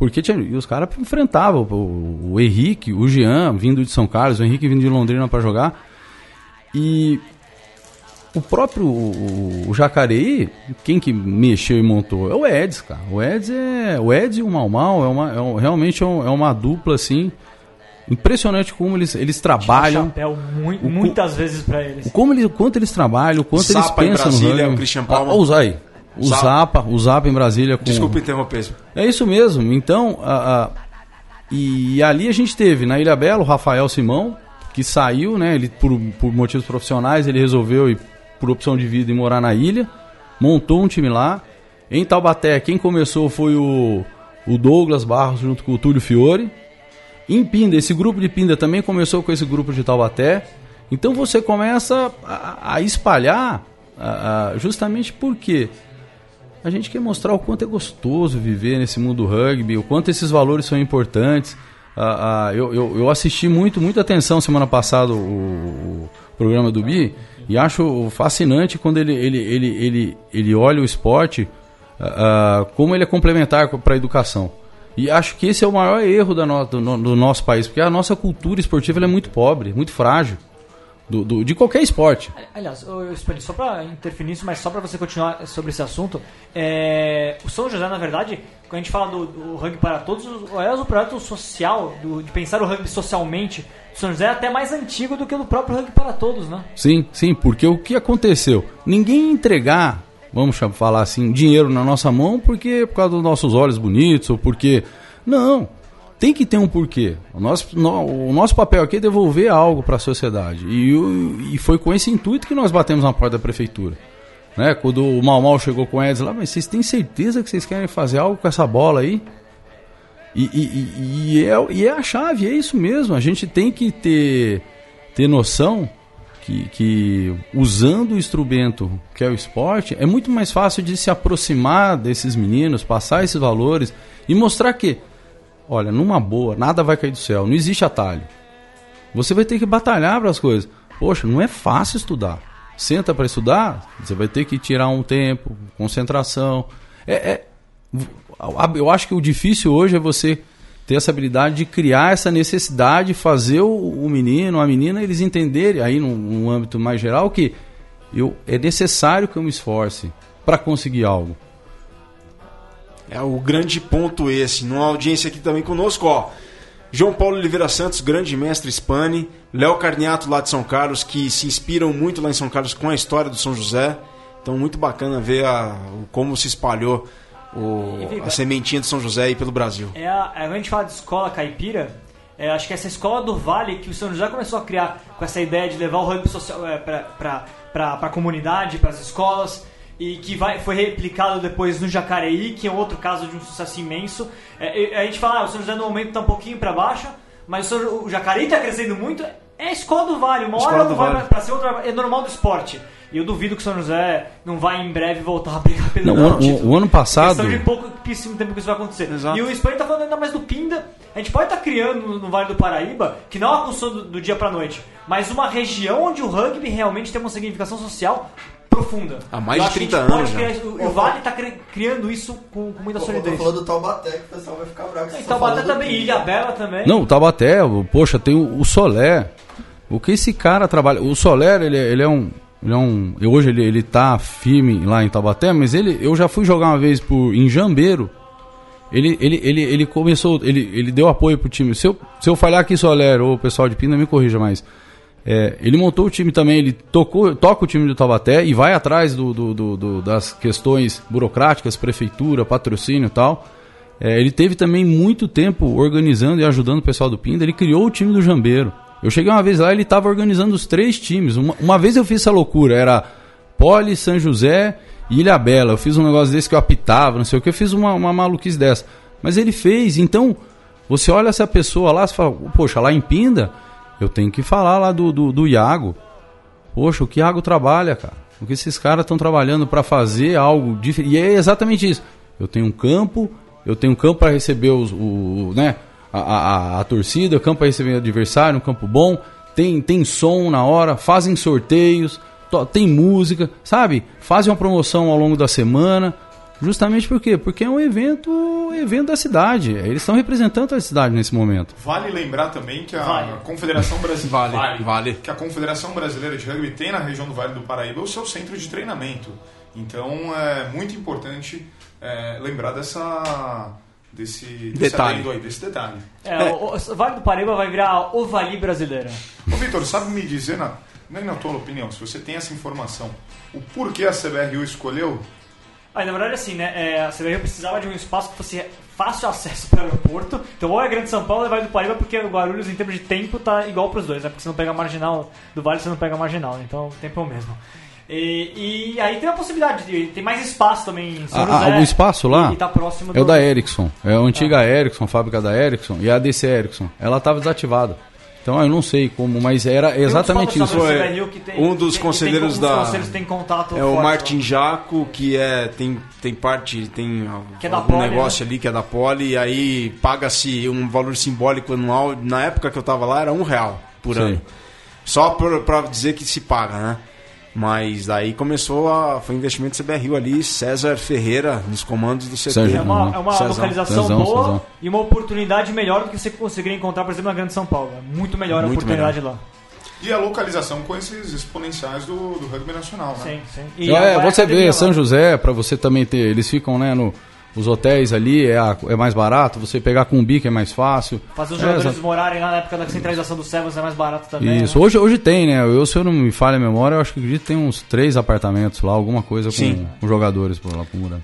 Porque tinha, e os caras enfrentavam o, o Henrique, o Jean, vindo de São Carlos, o Henrique vindo de Londrina para jogar. E o próprio o, o Jacareí, quem que mexeu e montou? É o Eds, cara. O Eds é. O Eds e o Mal Mal é uma, é um- realmente é, um- é uma dupla, assim. Impressionante como eles, eles trabalham. chapéu mui- o muitas vezes pra eles. Como eles, quanto eles trabalham, o quanto eles Zapa em pensam Brasília, no rugby. o Christian Palma. Ah, o Zai. O Zapa. O Zapa em Brasília com Desculpa interromper. É isso mesmo. Então, a, a- e ali a gente teve na Ilha Bela o Rafael Simão, que saiu, né, ele por, por motivos profissionais, ele resolveu ir por opção de vida e morar na ilha, montou um time lá. Em Taubaté, quem começou foi o, o Douglas Barros junto com o Túlio Fiore. Em Pinda, esse grupo de Pinda também começou com esse grupo de Taubaté. Então você começa a, a espalhar a- a- justamente porque a gente quer mostrar o quanto é gostoso viver nesse mundo do rugby, o quanto esses valores são importantes. Ah, ah, eu, eu, eu assisti muito, muita atenção semana passada o, o programa do Bi e acho fascinante quando ele, ele, ele, ele, ele olha o esporte ah, ah, como ele é complementar para a educação. E acho que esse é o maior erro no- do, do nosso país, porque a nossa cultura esportiva é muito pobre, muito frágil, do, do- de qualquer esporte. Aliás, Spani, só pra interferir nisso, mas só pra você continuar sobre esse assunto, é, o São José, na verdade, quando a gente fala do, do rugby para todos, aliás, o projeto social, do- de pensar o rugby socialmente, o São José é até mais antigo do que o próprio rugby para todos, né? Sim, sim, porque o que aconteceu? Ninguém entregar, vamos falar assim, dinheiro na nossa mão porque por causa dos nossos olhos bonitos ou porque. Não. Tem que ter um porquê. O nosso, no- o nosso papel aqui é devolver algo para a sociedade. E, e foi com esse intuito que nós batemos na porta da prefeitura. Né? Quando o Mal Mal chegou com o Edson lá, mas vocês têm certeza que vocês querem fazer algo com essa bola aí? E, e- e- e é, e é a chave, é isso mesmo. A gente tem que ter, ter noção que, que usando o instrumento que é o esporte, é muito mais fácil de se aproximar desses meninos, passar esses valores e mostrar que, olha, numa boa, nada vai cair do céu, não existe atalho. Você vai ter que batalhar para as coisas. Poxa, não é fácil estudar. Senta para estudar, você vai ter que tirar um tempo, concentração. É, é- eu acho que o difícil hoje é você ter essa habilidade de criar essa necessidade, fazer o, o menino, a menina, eles entenderem aí num, num âmbito mais geral que eu, é necessário que eu me esforce para conseguir algo. É o grande ponto esse. Numa audiência aqui também conosco, ó. João Paulo Oliveira Santos, grande mestre Spani. Léo Carniato lá de São Carlos, que se inspiram muito lá em São Carlos com a história do São José. Então, muito bacana ver a- como se espalhou o- a sementinha de São José aí pelo Brasil. É a, é, quando a gente fala de escola caipira, é, acho que essa escola do Vale que o São José começou a criar com essa ideia de levar o rugby social é, para a comunidade, para as escolas e que vai, foi replicado depois no Jacareí, que é outro caso de um sucesso imenso. É, a gente fala, ah, o São José no momento está um pouquinho para baixo, mas o, o Jacareí está crescendo muito. É a escola do Vale, uma Escola hora do não vai Vale. para ser outra, é normal do esporte. E eu duvido que o São José não vai em breve voltar a brigar pelo Não, o- título. o- o ano passado- Questão de pouquíssimo tempo que isso vai acontecer. Exato. E o Espanha tá falando ainda mais do Pinda. A gente pode estar criando no, Vale do Paraíba, que não é uma construção do, do dia pra noite, mas uma região onde o rugby realmente tem uma significação social profunda. Há mais de acho que a 30 gente pode anos já. criar. O, o Vale tá cri- criando isso com, com muita solidez. falou do Taubaté, que o pessoal vai ficar bravo. E Taubaté falando também, Ilha Bela também. Não, o Taubaté, poxa, tem o, o Solé. O que esse cara trabalha. O Soler, ele, é- ele é um. Ele é um. Hoje ele, ele tá firme lá em Taubaté, mas ele, eu já fui jogar uma vez por, em Jambeiro. Ele, ele, ele, ele começou. Ele, ele deu apoio pro time. Se eu, se eu falhar aqui, Soler, ou o pessoal de Pina, me corrija, mas. É, ele montou o time também, ele tocou, toca o time do Taubaté e vai atrás do, do- do- do- das questões burocráticas, prefeitura, patrocínio e tal. É, ele teve também muito tempo organizando e ajudando o pessoal do Pinda. Ele criou o time do Jambeiro. Eu cheguei uma vez lá, ele estava organizando os três times. Uma, uma vez eu fiz essa loucura, era Poli, São José e Ilha Bela. Eu fiz um negócio desse que eu apitava, não sei o que. Eu fiz uma, uma maluquice dessa. Mas ele fez. Então, você olha essa pessoa lá, você fala, poxa, lá em Pinda, eu tenho que falar lá do, do, do Iago. Poxa, o que Iago trabalha, cara? O que esses caras estão trabalhando para fazer algo diferente. E é exatamente isso. Eu tenho um campo, eu tenho um campo para receber os, o, né, a, a, a- torcida, campo para receber o adversário, um campo bom. Tem, tem som na hora, fazem sorteios, tem música, sabe? Fazem uma promoção ao longo da semana. Justamente por quê? Porque é um evento, evento da cidade. Eles estão representando a cidade nesse momento. Vale lembrar também que a Vale. Confederação [LAUGHS] Brasileira Vale, vale. que a Confederação Brasileira de Rugby tem na região do Vale do Paraíba o seu centro de treinamento. Então é muito importante é, lembrar dessa desse, desse Detalhe. aí, desse detalhe. É, o, o Vale do Paraíba vai virar a Ovali brasileira. Ô Vitor, sabe me dizer, na, nem na tua opinião, se você tem essa informação, o porquê a CBRU escolheu Ah, na verdade, assim, né? É, a CBRU precisava de um espaço que fosse fácil acesso para o aeroporto. Então, ou é Grande São Paulo ou é Vale do Paraíba, porque o Guarulhos, em termos de tempo, tá igual para os dois, né? Porque você não pega a marginal do Vale, você não pega a marginal, né? Então o tempo é o mesmo. E, e aí tem a possibilidade, de, tem mais espaço também em São Ah, José. ah, o espaço lá E, e tá próximo É o do- da Ericsson. É a antiga Ericsson, fábrica da Ericsson. E a DC Ericsson. Ela estava desativada. Então eu não sei como, mas era exatamente isso. tem- um dos tem- conselheiros tem, da- tem contato É o forte Martin lá. Jaco, que é tem, tem parte, tem Que é algum Poli, negócio ali que é da Poli, e aí paga-se um valor simbólico anual. Na época que eu tava lá era um real por Sei. ano. Só pra dizer que se paga, né? Mas aí começou a. Foi investimento CBRU ali, César Ferreira nos comandos do CT. Sérgio, É uma, é uma Cezão. localização Cezão, boa Cezão. e uma oportunidade melhor do que você conseguiria encontrar, por exemplo, na Grande São Paulo. É muito melhor a Muito oportunidade lá. e a localização com esses exponenciais do, do rugby nacional, né? Sim, sim. E É, a você vê. São José, para você também ter. Eles ficam, né, no. Os hotéis ali é, a- é mais barato, você pegar com um bico é mais fácil. Fazer os É, jogadores morarem lá na época da centralização dos Sevens é mais barato também. Isso. né? Hoje, hoje tem, né? Eu, se eu não me falha a memória, eu acho que acredito que tem uns três apartamentos lá, alguma coisa com, com jogadores por lá morando.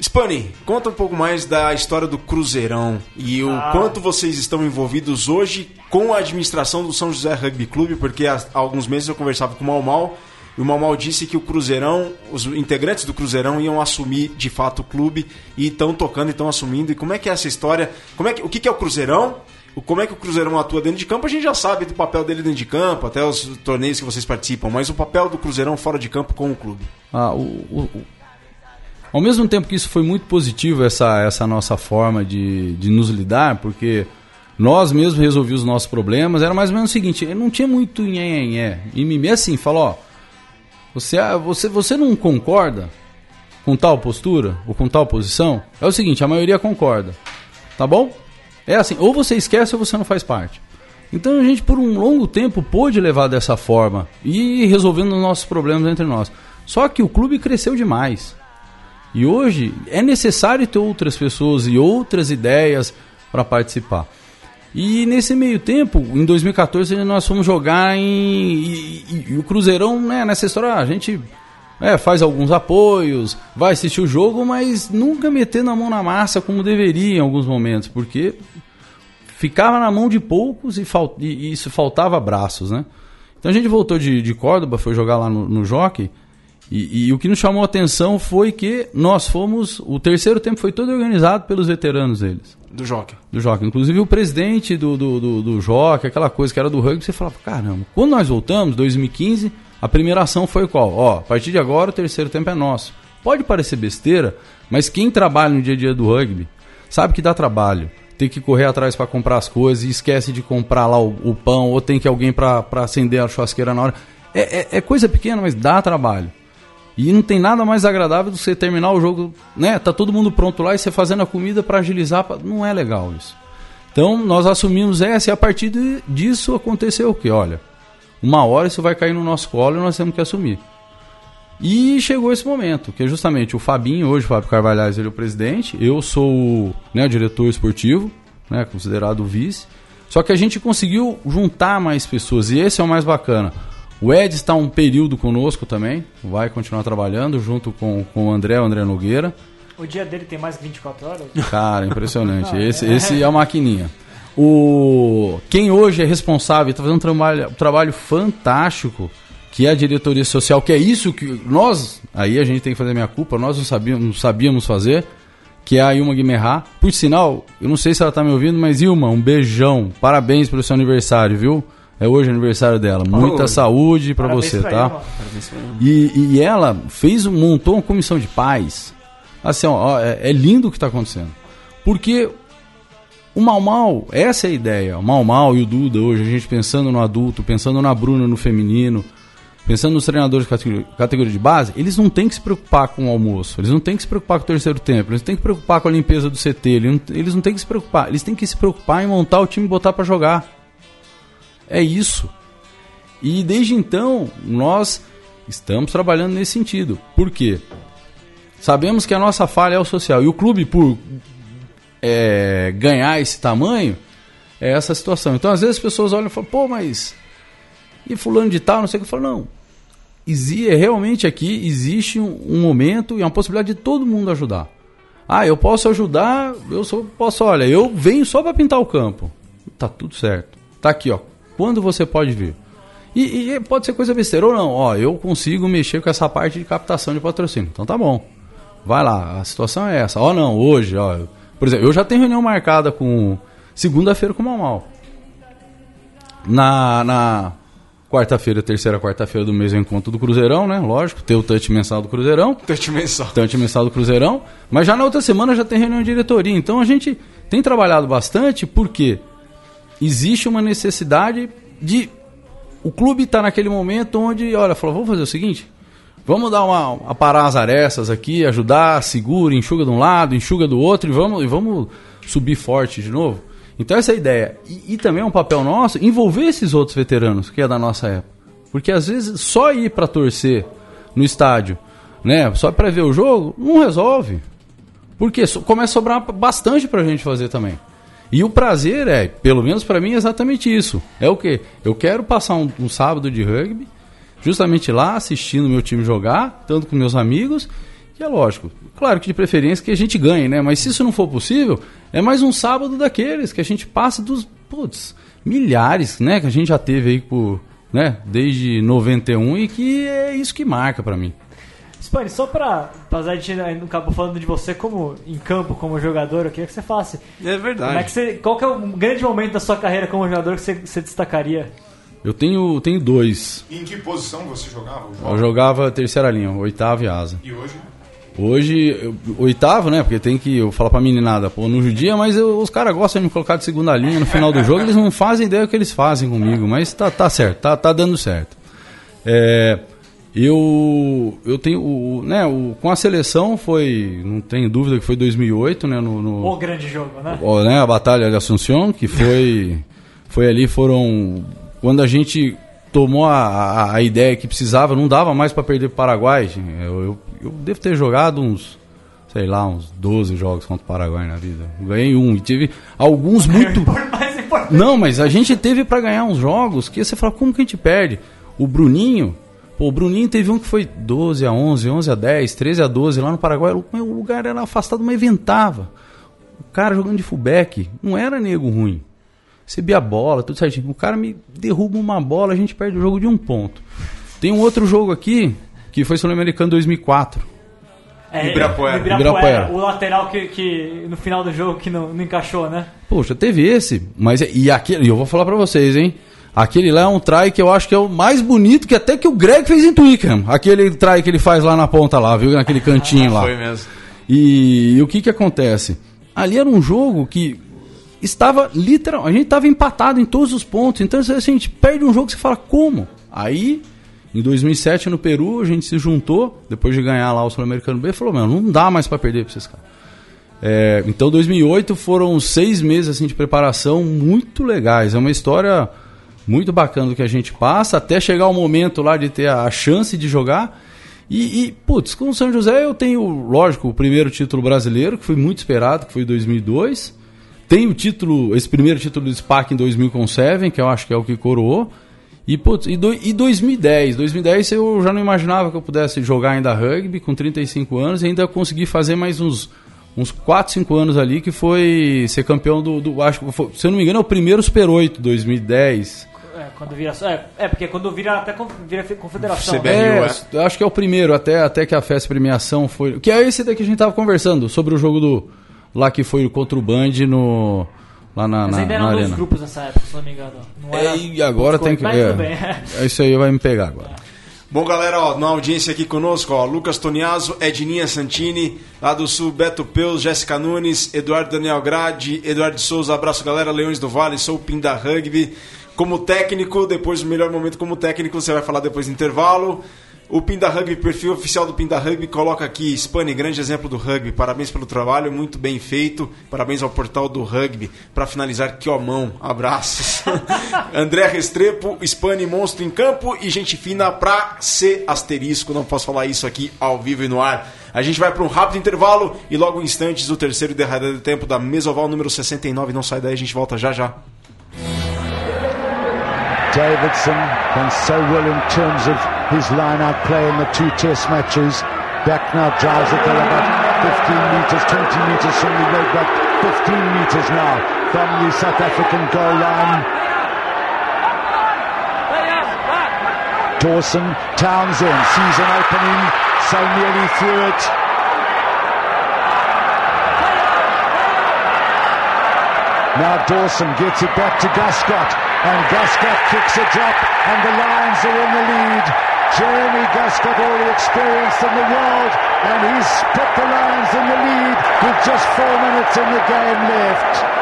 Spani, conta um pouco mais da história do Cruzeirão e o Ah. quanto vocês estão envolvidos hoje com a administração do São José Rugby Clube, porque há há alguns meses eu conversava com o Mal Mal e o Mal Mal disse que o Cruzeirão, os integrantes do Cruzeirão iam assumir de fato o clube e estão tocando e estão assumindo. E como é que é essa história? Como é que, o que que é o Cruzeirão? Como é que o Cruzeirão atua dentro de campo? A gente já sabe do papel dele dentro de campo, até os torneios que vocês participam, mas o papel do Cruzeirão fora de campo com o clube. Ah, o, o- o- Ao mesmo tempo que isso foi muito positivo, essa, essa nossa forma de, de nos lidar, porque nós mesmos resolvíamos os nossos problemas, era mais ou menos o seguinte, não tinha muito nhenhenhé. E mimimi assim, falou, ó, você, ah, você, você não concorda com tal postura, ou com tal posição? É o seguinte, a maioria concorda, tá bom? É assim, ou você esquece ou você não faz parte. Então a gente por um longo tempo pôde levar dessa forma e resolvendo os nossos problemas entre nós. Só que o clube cresceu demais. E hoje é necessário ter outras pessoas e outras ideias para participar. E nesse meio tempo, em 2014, nós fomos jogar em. E, e- e o Cruzeirão, né, nessa história, a gente é, faz alguns apoios, vai assistir o jogo, mas nunca metendo a mão na massa como deveria em alguns momentos, porque ficava na mão de poucos e, e isso faltava braços, né? Então a gente voltou de, de Córdoba, foi jogar lá no, no Jockey. E, e o que nos chamou a atenção foi que nós fomos. O terceiro tempo foi todo organizado pelos veteranos deles. Do Jockey. Do Jockey. Inclusive o presidente do, do, do, do Jockey, aquela coisa que era do rugby, você falava, caramba, quando nós voltamos, 2015, a primeira ação foi qual? Ó, a partir de agora o terceiro tempo é nosso. Pode parecer besteira, mas quem trabalha no dia a dia do rugby sabe que dá trabalho. Tem que correr atrás para comprar as coisas e esquece de comprar lá o, o pão, ou tem que alguém para acender a churrasqueira na hora. É, é, é coisa pequena, mas dá trabalho. E não tem nada mais agradável do que você terminar o jogo, né? Tá todo mundo pronto lá e você fazendo a comida para agilizar, pra... não é legal isso. Então nós assumimos essa e a partir de, disso aconteceu o que? Olha, uma hora isso vai cair no nosso colo e nós temos que assumir. E chegou esse momento, que é justamente o Fabinho, hoje o Fábio Carvalhais, ele é o presidente, eu sou né, o diretor esportivo, né, considerado o vice. Só que a gente conseguiu juntar mais pessoas e esse é o mais bacana. O Ed está um período conosco também, vai continuar trabalhando junto com, com o André, o André Nogueira. O dia dele tem mais que 24 horas? Cara, impressionante. [LAUGHS] esse, esse é a maquininha. O quem hoje é responsável, está fazendo um trabalho, um trabalho fantástico, que é a diretoria social, que é isso que nós, aí a gente tem que fazer minha culpa, nós não sabíamos, não sabíamos fazer, que é a Ilma Guimerá. Por sinal, eu não sei se ela está me ouvindo, mas Ilma, um beijão, parabéns pelo seu aniversário, viu? É hoje o aniversário dela. Muita saúde para você, pra tá? E, e ela fez, montou uma comissão de paz. Assim, ó, é, é lindo o que está acontecendo. Porque o Mal Mal, essa é a ideia. O Mal Mal e o Duda hoje, a gente pensando no adulto, pensando na Bruna no feminino, pensando nos treinadores de categoria, categoria de base, eles não têm que se preocupar com o almoço, eles não têm que se preocupar com o terceiro tempo, eles têm que se preocupar com a limpeza do CT, eles não, eles não têm que se preocupar, eles têm que se preocupar em montar o time e botar para jogar. É isso. E desde então, nós estamos trabalhando nesse sentido. Por quê? Sabemos que a nossa falha é o social. E o clube, por é, ganhar esse tamanho, é essa situação. Então, às vezes, as pessoas olham e falam, pô, mas. E fulano de tal, não sei o que. Eu falo, não. Existe, realmente aqui existe um, momento e uma possibilidade de todo mundo ajudar. Ah, eu posso ajudar, eu posso, olha, eu venho só para pintar o campo. Tá tudo certo. Tá aqui, ó. Quando você pode vir? E, e, pode ser coisa besteira ou não. Ó, eu consigo mexer com essa parte de captação de patrocínio. Então tá bom. Vai lá, a situação é essa. Ó, não, hoje, ó. Por exemplo, eu já tenho reunião marcada com. Segunda-feira com o Mal Na, na quarta-feira, terceira quarta-feira do mês, o encontro do Cruzeirão, né? Lógico, tem o touch mensal do Cruzeirão. Touch mensal. Touch mensal do Cruzeirão. Mas já na outra semana já tem reunião de diretoria. Então a gente tem trabalhado bastante, porque quê? Existe uma necessidade de. O clube está naquele momento onde, olha, falou: vamos fazer o seguinte. Vamos dar uma, uma parar as arestas aqui, ajudar, segura, enxuga de um lado, enxuga do outro e vamos, e vamos subir forte de novo. Então essa é a ideia. E, e também é um papel nosso envolver esses outros veteranos, que é da nossa época. Porque às vezes só ir para torcer no estádio, né, só para ver o jogo, não resolve. Porque começa a sobrar bastante para a gente fazer também. E o prazer é, pelo menos para mim, é exatamente isso. É o que? Eu quero passar um, um, sábado de rugby, justamente lá assistindo meu time jogar, tanto com meus amigos. E é lógico, claro que de preferência que a gente ganhe, né? Mas se isso não for possível, é mais um sábado daqueles que a gente passa dos putz, milhares, né? Que a gente já teve aí por, né? Desde 91 e que é isso que marca para mim. Spani, só pra, pra a gente não acabou falando de você como em campo, como jogador, eu queria que você falasse. É verdade. Como é que você, qual que é o grande momento da sua carreira como jogador que você, você destacaria? Eu tenho, tenho dois. E em que posição você jogava? Eu jogava terceira linha, oitava e asa. E hoje? Hoje, eu, oitavo, né? Porque tem que. Eu falar pra meninada, pô, no judia, mas eu, os caras gostam de me colocar de segunda linha no final do [LAUGHS] jogo, eles não fazem ideia do que eles fazem comigo, mas tá, tá certo, tá, tá dando certo. É, eu, eu tenho, o, né, o, com a seleção foi, não tenho dúvida que foi 2008, né, no, no o grande jogo, né? O, né, a batalha de Assunção, que foi, [LAUGHS] foi ali, foram, quando a gente tomou a, a, ideia que precisava, não dava mais para perder para o Paraguai, eu, eu, eu, devo ter jogado uns, sei lá, uns 12 jogos contra o Paraguai na vida, ganhei um, e tive alguns muito... não, mas a gente teve para ganhar uns jogos que você fala, como que a gente perde? O Bruninho, Pô, o Bruninho teve um que foi 12 a 11, 11 a 10, 13 a 12 lá no Paraguai. O lugar era afastado, mas ventava. O cara jogando de fullback não era nego ruim. Recebi a bola, tudo certinho. O cara me derruba uma bola, a gente perde o jogo de um ponto. Tem um outro jogo aqui, que foi Sul-Americano 2004. É, Ibirapuera. Ibirapuera, Ibirapuera. O lateral que, que no final do jogo que não, não encaixou, né? Poxa, teve esse, mas e aquele, e eu vou falar pra vocês, hein? Aquele lá é um try que eu acho que é o mais bonito que até que o Greg fez em Twickenham. Aquele try que ele faz lá na ponta lá, viu? Naquele [LAUGHS] cantinho lá. Foi mesmo. E, e o que que acontece? Ali era um jogo que estava literal, a gente estava empatado em todos os pontos. Então assim, a gente perde um jogo que você fala como? Aí em 2007 no Peru a gente se juntou depois de ganhar lá o Sul-Americano B, falou: "Meu, não dá mais para perder para esses caras". É, então 2008 foram seis meses assim de preparação muito legais. É uma história muito bacana do que a gente passa até chegar o momento lá de ter a, chance de jogar. E, e, putz, com o São José eu tenho, lógico, o primeiro título brasileiro, que foi muito esperado, que foi em 2002. Tem o título, esse primeiro título do SPAC em 2000 com o Seven, que eu acho que é o que coroou. E, putz, e, do, e 2010, 2010 eu já não imaginava que eu pudesse jogar ainda rugby com 35 anos e ainda consegui fazer mais uns uns 4, 5 anos ali que foi ser campeão do, do acho que foi, se eu não me engano é o primeiro Super 8 2010. É, quando vira. É, é, porque quando vira até vira confederação. CBR. né? É, é. eu acho que é o primeiro, até, até que a festa premiação foi. Que é esse daqui que a gente tava conversando, sobre o jogo do. Lá que foi contra o Band no. Lá na, Mas na, ainda na eram dois arena. grupos nessa época, se não me engano. Não É, era e agora tem que. Mas É, é isso aí vai me pegar agora. Bom, galera, ó, na audiência aqui conosco, ó, Lucas Toniaso, Edninha Santini, lá do Sul, Beto Peus, Jéssica Nunes, Eduardo Daniel Grade, Eduardo Souza, abraço, galera, Leões do Vale, sou o Pinda Rugby. Como técnico, depois do melhor momento como técnico, você vai falar depois do intervalo. O Pinda Rugby, perfil oficial do Pinda Rugby, coloca aqui, Spani, grande exemplo do rugby, parabéns pelo trabalho, muito bem feito, parabéns ao portal do rugby. Para finalizar, que mão, abraços. [LAUGHS] André Restrepo, Spani, monstro em campo e gente fina pra ser asterisco, não posso falar isso aqui ao vivo e no ar. A gente vai para um rápido intervalo e logo em instantes o terceiro e derradeiro tempo da Mesoval número 69, não sai daí, a gente volta já já. Davidson and so well in terms of his line-out play in the two test matches. Back now drives it there about 15 metres, 20 metres from the road back, 15 metres now from the South African goal line. Dawson, Townsend sees an opening, so nearly through it. Now Dawson gets it back to Guscott, and Guscott kicks a drop, and the Lions are in the lead. Jeremy Guscott, all the experience in the world, and he's put the Lions in the lead with just four minutes in the game left.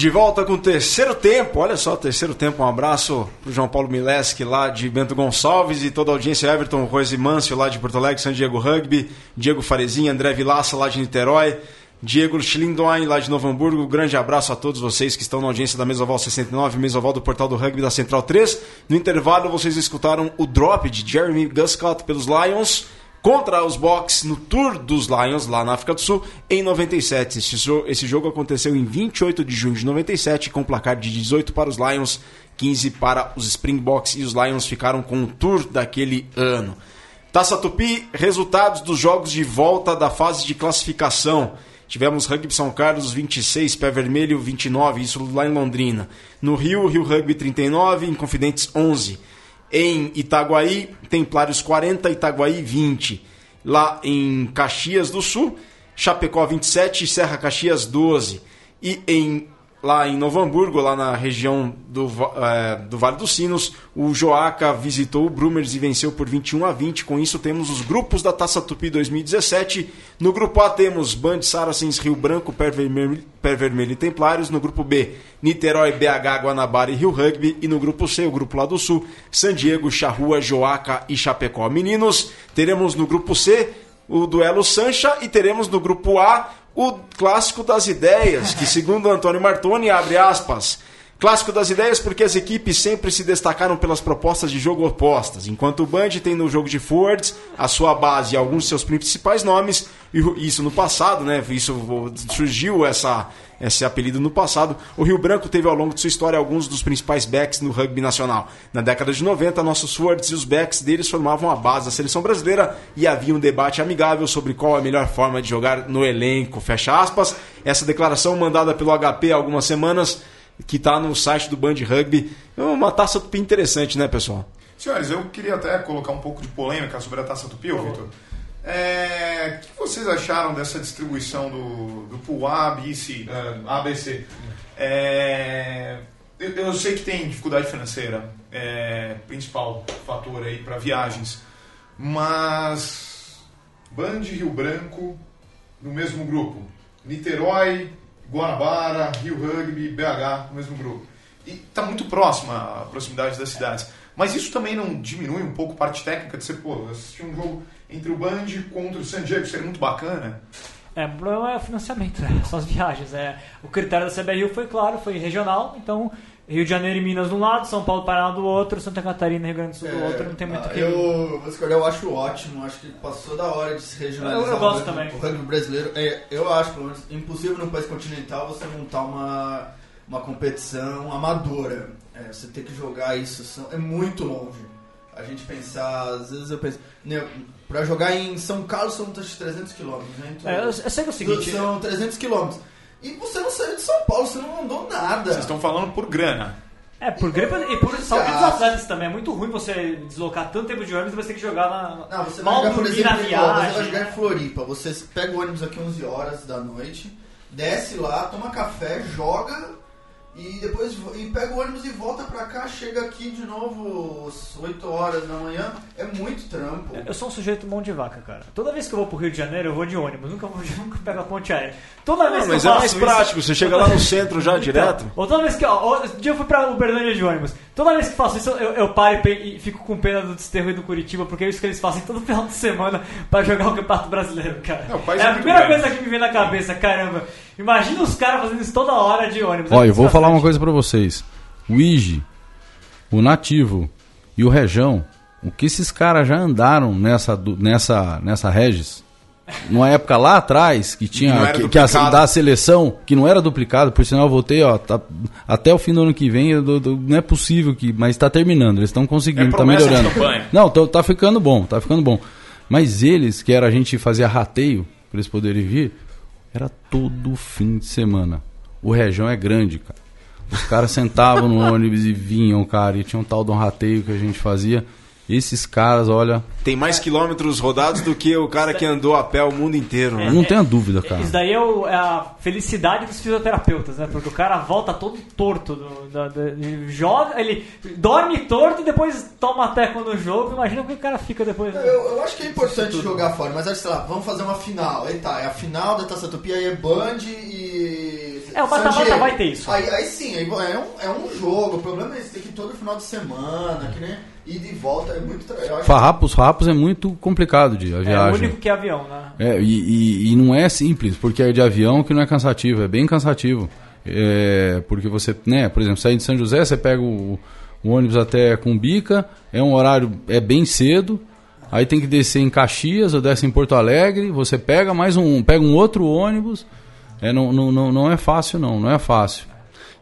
De volta com o terceiro tempo, olha só, terceiro tempo, um abraço pro João Paulo Mileski lá de Bento Gonçalves e toda a audiência Everton, Rose Mâncio lá de Porto Alegre, San Diego Rugby, Diego Farezinha, André Vilaça lá de Niterói, Diego Schlindoin lá de Novo Hamburgo, grande abraço a todos vocês que estão na audiência da Mesoval 69, Mesoval do Portal do Rugby da Central 3. No intervalo vocês escutaram o drop de Jeremy Guscott pelos Lions, contra os Box no Tour dos Lions, lá na África do Sul, em 97. Esse, jo- esse jogo aconteceu em 28 de junho de 97, com placar de 18 para os Lions, 15 para os Springboks, e os Lions ficaram com o Tour daquele ano. Taça Tupi, resultados dos jogos de volta da fase de classificação. Tivemos Rugby São Carlos 26, Pé Vermelho 29, isso lá em Londrina. No Rio, Rio Rugby 39, Inconfidentes 11. Em Itaguaí, Templários 40, Itaguaí 20. Lá em Caxias do Sul, Chapecó 27, Serra Caxias 12. E em lá em Novo Hamburgo, lá na região do, eh, do Vale dos Sinos, o Joaca visitou o Brumers e venceu por 21 a 20. Com isso, temos os grupos da Taça Tupi 2017. No grupo A temos Band Saracens, Rio Branco, Pé Vermelho, Pé Vermelho e Templários. No grupo B, Niterói, BH, Guanabara e Rio Rugby. E no grupo C, o grupo lá do Sul, San Diego, Charrua, Joaca e Chapecó. Meninos, teremos no grupo C o duelo Sancha e teremos no grupo A o clássico das ideias, que segundo Antônio Martoni, abre aspas, Clássico das ideias porque as equipes sempre se destacaram pelas propostas de jogo opostas. Enquanto o Band tem no jogo de forwards a sua base e alguns de seus principais nomes, e isso no passado, né? Isso surgiu essa esse apelido no passado. O Rio Branco teve ao longo de sua história alguns dos principais backs no rugby nacional. Na década de 90, nossos forwards e os backs deles formavam a base da seleção brasileira e havia um debate amigável sobre qual a melhor forma de jogar no elenco. Fecha aspas. Essa declaração mandada pelo HP há algumas semanas que está no site do Band Rugby. É uma taça tupi interessante, né, pessoal? Senhores, eu queria até colocar um pouco de polêmica sobre a taça tupi, ô, Vitor. É, o que vocês acharam dessa distribuição do, do pool A, B, C, uh, ABC? É, eu, eu, sei que tem dificuldade financeira, é, principal fator aí para viagens, mas Band Rio Branco no mesmo grupo, Niterói, Guanabara, Rio Rugby, BH no mesmo grupo. E está muito próxima a proximidade das cidades. Mas isso também não diminui um pouco a parte técnica de ser, pô, assistir um jogo entre o Band contra o San Diego seria muito bacana? É, o problema é o financiamento, né? são as viagens. É. O critério da CBRU foi claro, foi regional, então Rio de Janeiro e Minas de um lado, São Paulo e Paraná do outro, Santa Catarina e Rio Grande do Sul do é, outro, não tem muito que... Eu, vou escolher, eu acho ótimo, acho que passou da hora de se regionalizar. Eu, eu gosto o rugby, também. O rugby brasileiro, é, eu acho, pelo menos, impossível no país continental você montar uma, uma competição amadora. É, você tem que jogar isso, é muito longe. A gente pensar, às vezes eu penso, né, pra jogar em São Carlos são 300 quilômetros, né? Então, é, eu, eu sei que é o seguinte... São 300 quilômetros. E você não saiu de São Paulo, você não mandou nada. Vocês estão falando por grana. É, por gripe e por saúde dos atletas também. É muito ruim você deslocar tanto tempo de ônibus e você ter que jogar na. Não, você vai jogar, por exemplo, na viagem. Você vai jogar em Floripa. Você pega o ônibus aqui 11 horas da noite, desce lá, toma café, joga e depois e pega o ônibus e volta pra cá, chega aqui de novo às 8 horas da manhã. É muito trampo. Eu sou um sujeito mão de vaca, cara. Toda vez que eu vou pro Rio de Janeiro, eu vou de ônibus. Nunca, vou, [LAUGHS] nunca pego a ponte aérea. Toda vez não, que mas eu é mais prático, você chega lá no centro já [LAUGHS] então, direto. Ou toda vez que. Ó, um dia eu fui pra Uberlândia de ônibus. Toda vez que faço isso, eu, eu paro e, e, fico com pena do Desterro e do Curitiba, porque é isso que eles fazem todo [LAUGHS] final de semana pra jogar o Campeonato Brasileiro, cara. Não, é a primeira coisa que me vem na cabeça, caramba. Imagina os caras fazendo isso toda hora de ônibus. Olha, eu vou falar uma coisa pra vocês. O Ige, o Nativo e o Rejão, o que esses caras já andaram nessa, nessa, nessa Regis? Numa época lá atrás, que tinha que, que a, da seleção, que não era duplicado, por sinal eu voltei, ó, tá, até o fim do ano que vem, eu, eu, não é possível que, mas está terminando, eles estão conseguindo, é melhorando. Não, tá, tá ficando bom, tá ficando bom. Mas eles, que era a gente fazia rateio para eles poderem vir, era todo fim de semana. O Região é grande, cara. Os caras sentavam no [LAUGHS] ônibus e vinham, cara, e tinha um tal de um rateio que a gente fazia. Esses caras, olha. Tem mais quilômetros rodados do que o cara que andou a pé o mundo inteiro, né? Não tenha dúvida, cara. Isso daí é, o, é, a felicidade dos fisioterapeutas, né? Porque o cara volta todo torto. Do, do, do, joga, ele dorme torto e depois toma teco no jogo. Imagina o que o cara fica depois. Né? Eu, eu acho que é importante jogar fora, mas sei lá, vamos fazer uma final. Aí tá, é a final da Taça Tupi, aí é Band e. É, o mata-mata vai ter isso. Aí, aí sim, aí é, um, é um jogo. O problema é esse, tem que ir todo final de semana, que nem e de volta é muito. Farrapos, Farrapos é muito complicado de a viagem. É o único que é avião, né? É, e, e, e, não é simples, porque é de avião que não é cansativo, é bem cansativo. É, porque você, né, por exemplo, sai de São José, você pega o, o ônibus até Cumbica, é um horário, é bem cedo, aí tem que descer em Caxias ou desce em Porto Alegre, você pega mais um, pega um outro ônibus, é, não, não, não, não é fácil não, não é fácil.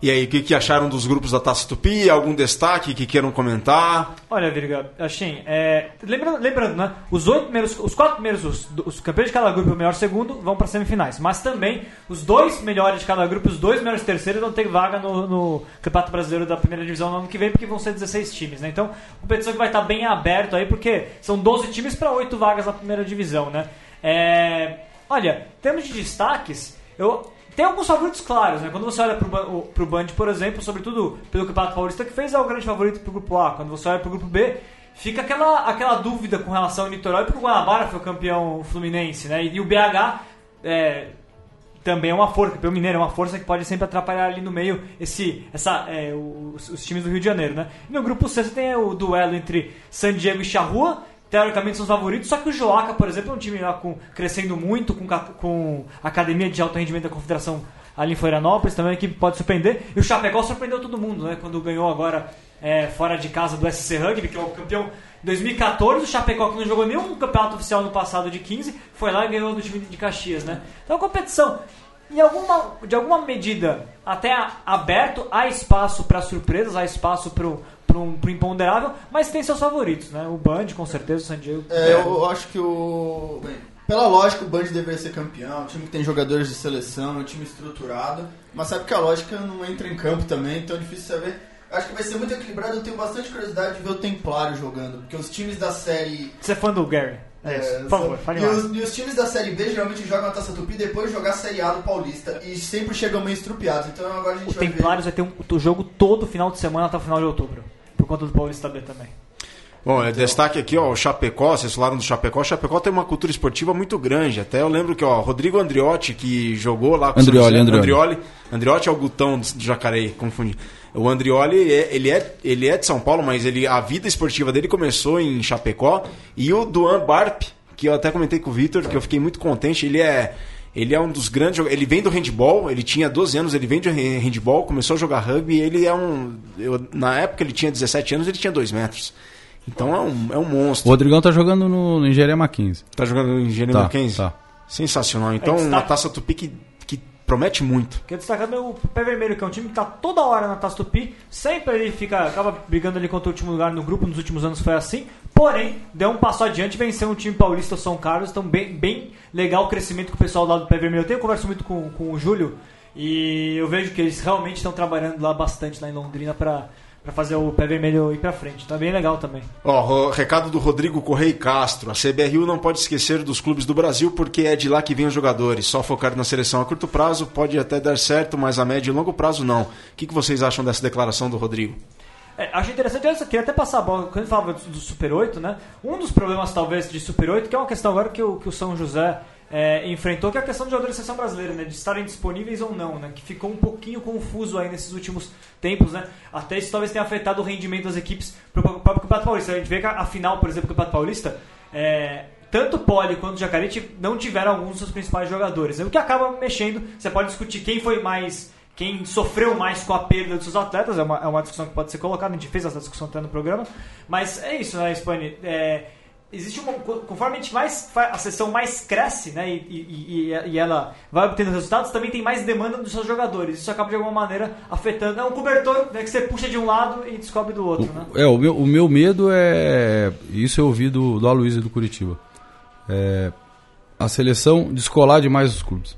E aí, o que, que, acharam dos grupos da Taça Tupi? Algum destaque que queiram comentar? Olha, Virga, assim, é, lembrando, lembrando, né? Os oito primeiros, os quatro primeiros, os, os campeões de cada grupo e o melhor segundo vão para semifinais. Mas também os dois melhores de cada grupo, os dois melhores terceiros vão ter vaga no, no Campeonato Brasileiro da Primeira Divisão no ano que vem, porque vão ser 16 times, né? Então, competição que vai estar bem aberto aí, porque são 12 times para oito vagas na Primeira Divisão, né? É, olha, em termos de destaques, eu tem alguns favoritos claros, né? Quando você olha pro, pro Band, por exemplo, sobretudo pelo Campeonato Paulista, que fez é o grande favorito pro grupo A. Quando você olha pro grupo B, fica aquela, aquela dúvida com relação ao Niterói, porque o Guanabara foi o campeão fluminense, né? E, e o BH é, também é uma força, o campeão mineiro é uma força que pode sempre atrapalhar ali no meio esse, essa, é, os, os, times do Rio de Janeiro, né? E no grupo C você tem o duelo entre San Diego e Charrua, teoricamente são os favoritos, só que o Joaca, por exemplo, é um time lá com, crescendo muito, com, com academia de alto rendimento da Confederação ali em Florianópolis, também a equipe pode surpreender. E o Chapecó surpreendeu todo mundo, né? Quando ganhou agora é, fora de casa do SC Rugby, que é o campeão 2014, o Chapecó que não jogou nenhum campeonato oficial no passado de 15, foi lá e ganhou do time de Caxias, né? Então a competição, em alguma, de alguma medida, até aberto, há espaço para surpresas, há espaço para um, pro imponderável, mas tem seus favoritos, né? O Band, com certeza, o San Diego. É, eu acho que o. Bem, pela lógica, o Band deveria ser campeão, um time que tem jogadores de seleção, um time estruturado, mas sabe que a lógica não entra em campo também, então é difícil saber. Acho que vai ser muito equilibrado. Eu tenho bastante curiosidade de ver o Templário jogando, porque os times da série. Você é fã do Gary? É, isso. Por favor, fale e os, e os times da Série B geralmente jogam a Taça Tupi depois de jogar a Série A do Paulista. E sempre chegam meio estrupiados. Então agora a gente O vai Templários vai ter um, o jogo todo final de semana até o final de outubro. Por conta do Paulista B também. Bom, é destaque aqui, ó, o Chapecó, vocês falaram do Chapecó. O Chapecó tem uma cultura esportiva muito grande. Até eu lembro que, ó, Rodrigo Andriotti, que jogou lá com o Andrioli, José- Andrioli. Andrioli. Andriotti é o Gutão de Jacareí, confundi. O Andrioli, é- ele é, ele é de São Paulo, mas ele, a vida esportiva dele começou em Chapecó. E o Duan Barp, que eu até comentei com o Vitor, que eu fiquei muito contente, ele é... Ele é um dos grandes Ele vem do handball, ele tinha 12 anos, ele vem do hand- handball, começou a jogar rugby. Ele é um. eu- na época ele tinha 17 anos, ele tinha 2 metros. Então é um, é um O monstro. Rodrigão tá jogando no, no Engenharia Mackenzie. Tá jogando em Engenharia Tá, Mackenzie? tá. Sensacional. Então, É, uma taça Tupi que promete muito. Quero destacar também o Pé Vermelho, que é um time que tá toda hora na Taça Tupi. Sempre ele fica, acaba brigando ali contra o último lugar no grupo. Nos últimos anos foi assim. Porém, deu um passo adiante, venceu um time paulista, São Carlos. Então, bem, bem legal o crescimento que o pessoal lá do Pé Vermelho. Eu converso muito com, com o Júlio e eu vejo que eles realmente estão trabalhando lá bastante, lá em Londrina, pra, pra fazer o Pé Vermelho ir pra frente. Tá bem legal também. Ó, ro- recado do Rodrigo Correia Castro. A CBRU não pode esquecer dos clubes do Brasil porque é de lá que vêm os jogadores. Só focar na seleção a curto prazo pode até dar certo, mas a médio e longo prazo não. O que, que vocês acham dessa declaração do Rodrigo? É, achei interessante, eu queria até passar a bola, quando ele falava do, do Super 8, né? Um dos problemas, talvez, de Super 8, que é uma questão agora que o, que o São José é, enfrentou, que é a questão de jogadores da seleção brasileira, né? De estarem disponíveis ou não, né? Que ficou um pouquinho confuso aí nesses últimos tempos, né? Até isso talvez tenha afetado o rendimento das equipes pro próprio Campeonato Paulista. A gente vê que a, a final, por exemplo, do Campeonato Paulista, é, tanto o Poli quanto o Jacaré tiv- não tiveram alguns dos seus principais jogadores. né? O que acaba mexendo, você pode discutir quem foi mais quem sofreu mais com a perda dos seus atletas, é uma, é uma discussão que pode ser colocada, a gente fez essa discussão até no programa, mas é isso, né, Spani? É, existe uma. Conforme a gente mais. A sessão mais cresce, né? E, e, e- ela vai obtendo resultados, também tem mais demanda dos seus jogadores. Isso acaba de alguma maneira afetando. É um cobertor né, que você puxa de um lado e descobre do outro, né? É, o meu, o meu medo é. Isso eu ouvi do, do Aloysio do Curitiba. É, a seleção descolar demais os clubes.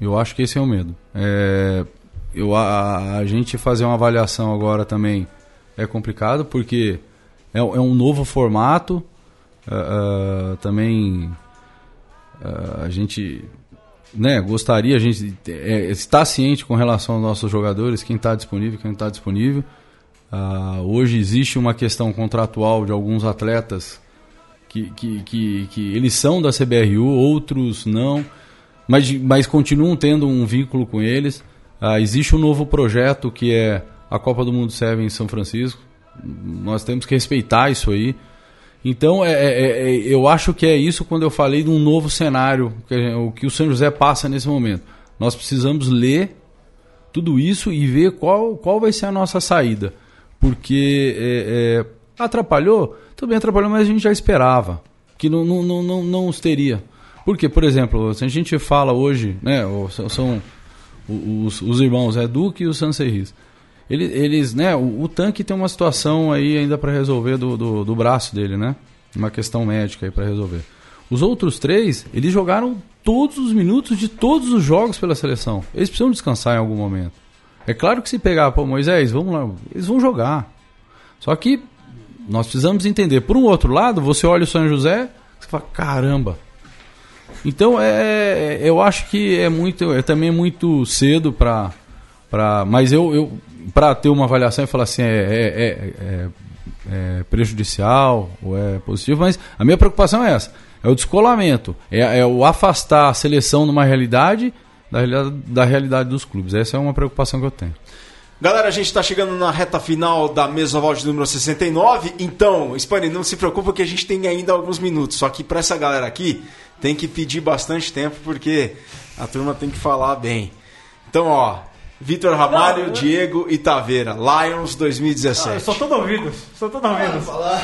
Eu acho que esse é o medo. É, eu, a, a gente fazer uma avaliação agora também é complicado, porque é, é um novo formato. Ah, também ah, a gente né, gostaria, a gente é, está ciente com relação aos nossos jogadores, quem está disponível, quem não está disponível. Hoje existe uma questão contratual de alguns atletas que, que, que, que eles são da CBRU, outros não, mas, mas continuam tendo um vínculo com eles. Ah, existe um novo projeto que é a Copa do Mundo Seven em São Francisco. Nós temos que respeitar isso aí. Então, é, é- é- eu acho que é isso quando eu falei de um novo cenário, que é o que o São José passa nesse momento. Nós precisamos ler tudo isso e ver qual, qual vai ser a nossa saída. Porque é, é, atrapalhou, também atrapalhou, mas a gente já esperava que não, não, não, não, não os teria. Porque, por exemplo, se a gente fala hoje, né, são- os, os irmãos é Duque e o Sancerris. Eles, eles, né, o, o tanque tem uma situação aí ainda para resolver do, do, do braço dele, né? Uma questão médica aí para resolver. Os outros três, eles jogaram todos os minutos de todos os jogos pela seleção. Eles precisam descansar em algum momento. É claro que se pegar, pô, Moisés, vamos lá, eles vão jogar. Só que nós precisamos entender. Por um outro lado, você olha o São José, você fala, caramba. Então, é, eu acho que é muito, é também muito cedo para, para, mas eu, eu para ter uma avaliação e falar assim, é, é, é, é- é prejudicial ou é positivo, mas a minha preocupação é essa, é o descolamento, é, é o afastar a seleção numa realidade da, realidade da realidade dos clubes. Essa é uma preocupação que eu tenho. Galera, a gente está chegando na reta final da Mesoval de número 69. Então, Spani, não se preocupa que a gente tem ainda alguns minutos. Só que para essa galera aqui, tem que pedir bastante tempo porque a turma tem que falar bem. Então, ó, Vitor Ramalho, Não, Diego e Taveira, Lions Ah, 2017. eu sou todo ouvido. Sou todo Ah, ouvido. falar.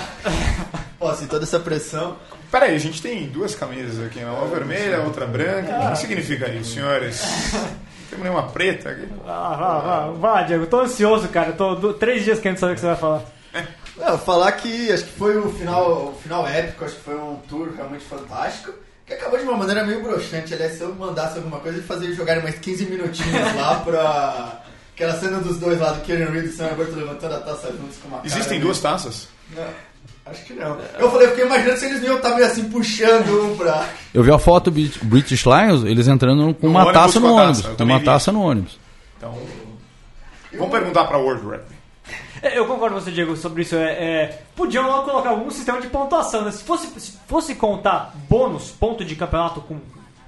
Pô, assim, toda essa pressão. Pera aí, a gente tem duas camisas aqui, uma vermelha, outra branca. O que significa isso, senhores? [LAUGHS] Não temos nenhuma preta aqui. Ah, vá, vá, vá, Diego. Tô ansioso, cara. Tô do- três dias querendo saber o que você vai falar. Não, falar que acho que foi o final, o final épico, acho que foi um tour realmente fantástico. Que acabou de uma maneira meio broxante. Aliás, se eu mandasse alguma coisa, fazer eles jogarem mais 15 minutinhos lá pra. Aquela cena dos dois lá, do Kieran Reed e o Sam Alberto levantando a taça juntos com uma cara Existem meio- duas taças? Não, acho que não. Eu falei, eu fiquei imaginando se eles não iam estar meio assim puxando um pra. Eu vi a foto do Brit- British Lions, eles entrando com No uma ônibus taça com no ônibus. Com uma vi taça no ônibus. Então. Vamos perguntar pra World Rugby. É, Eu concordo com você, Diego, sobre isso. É, é, podiam lá colocar algum sistema de pontuação. Né? Se, fosse, se fosse contar bônus, ponto de campeonato com,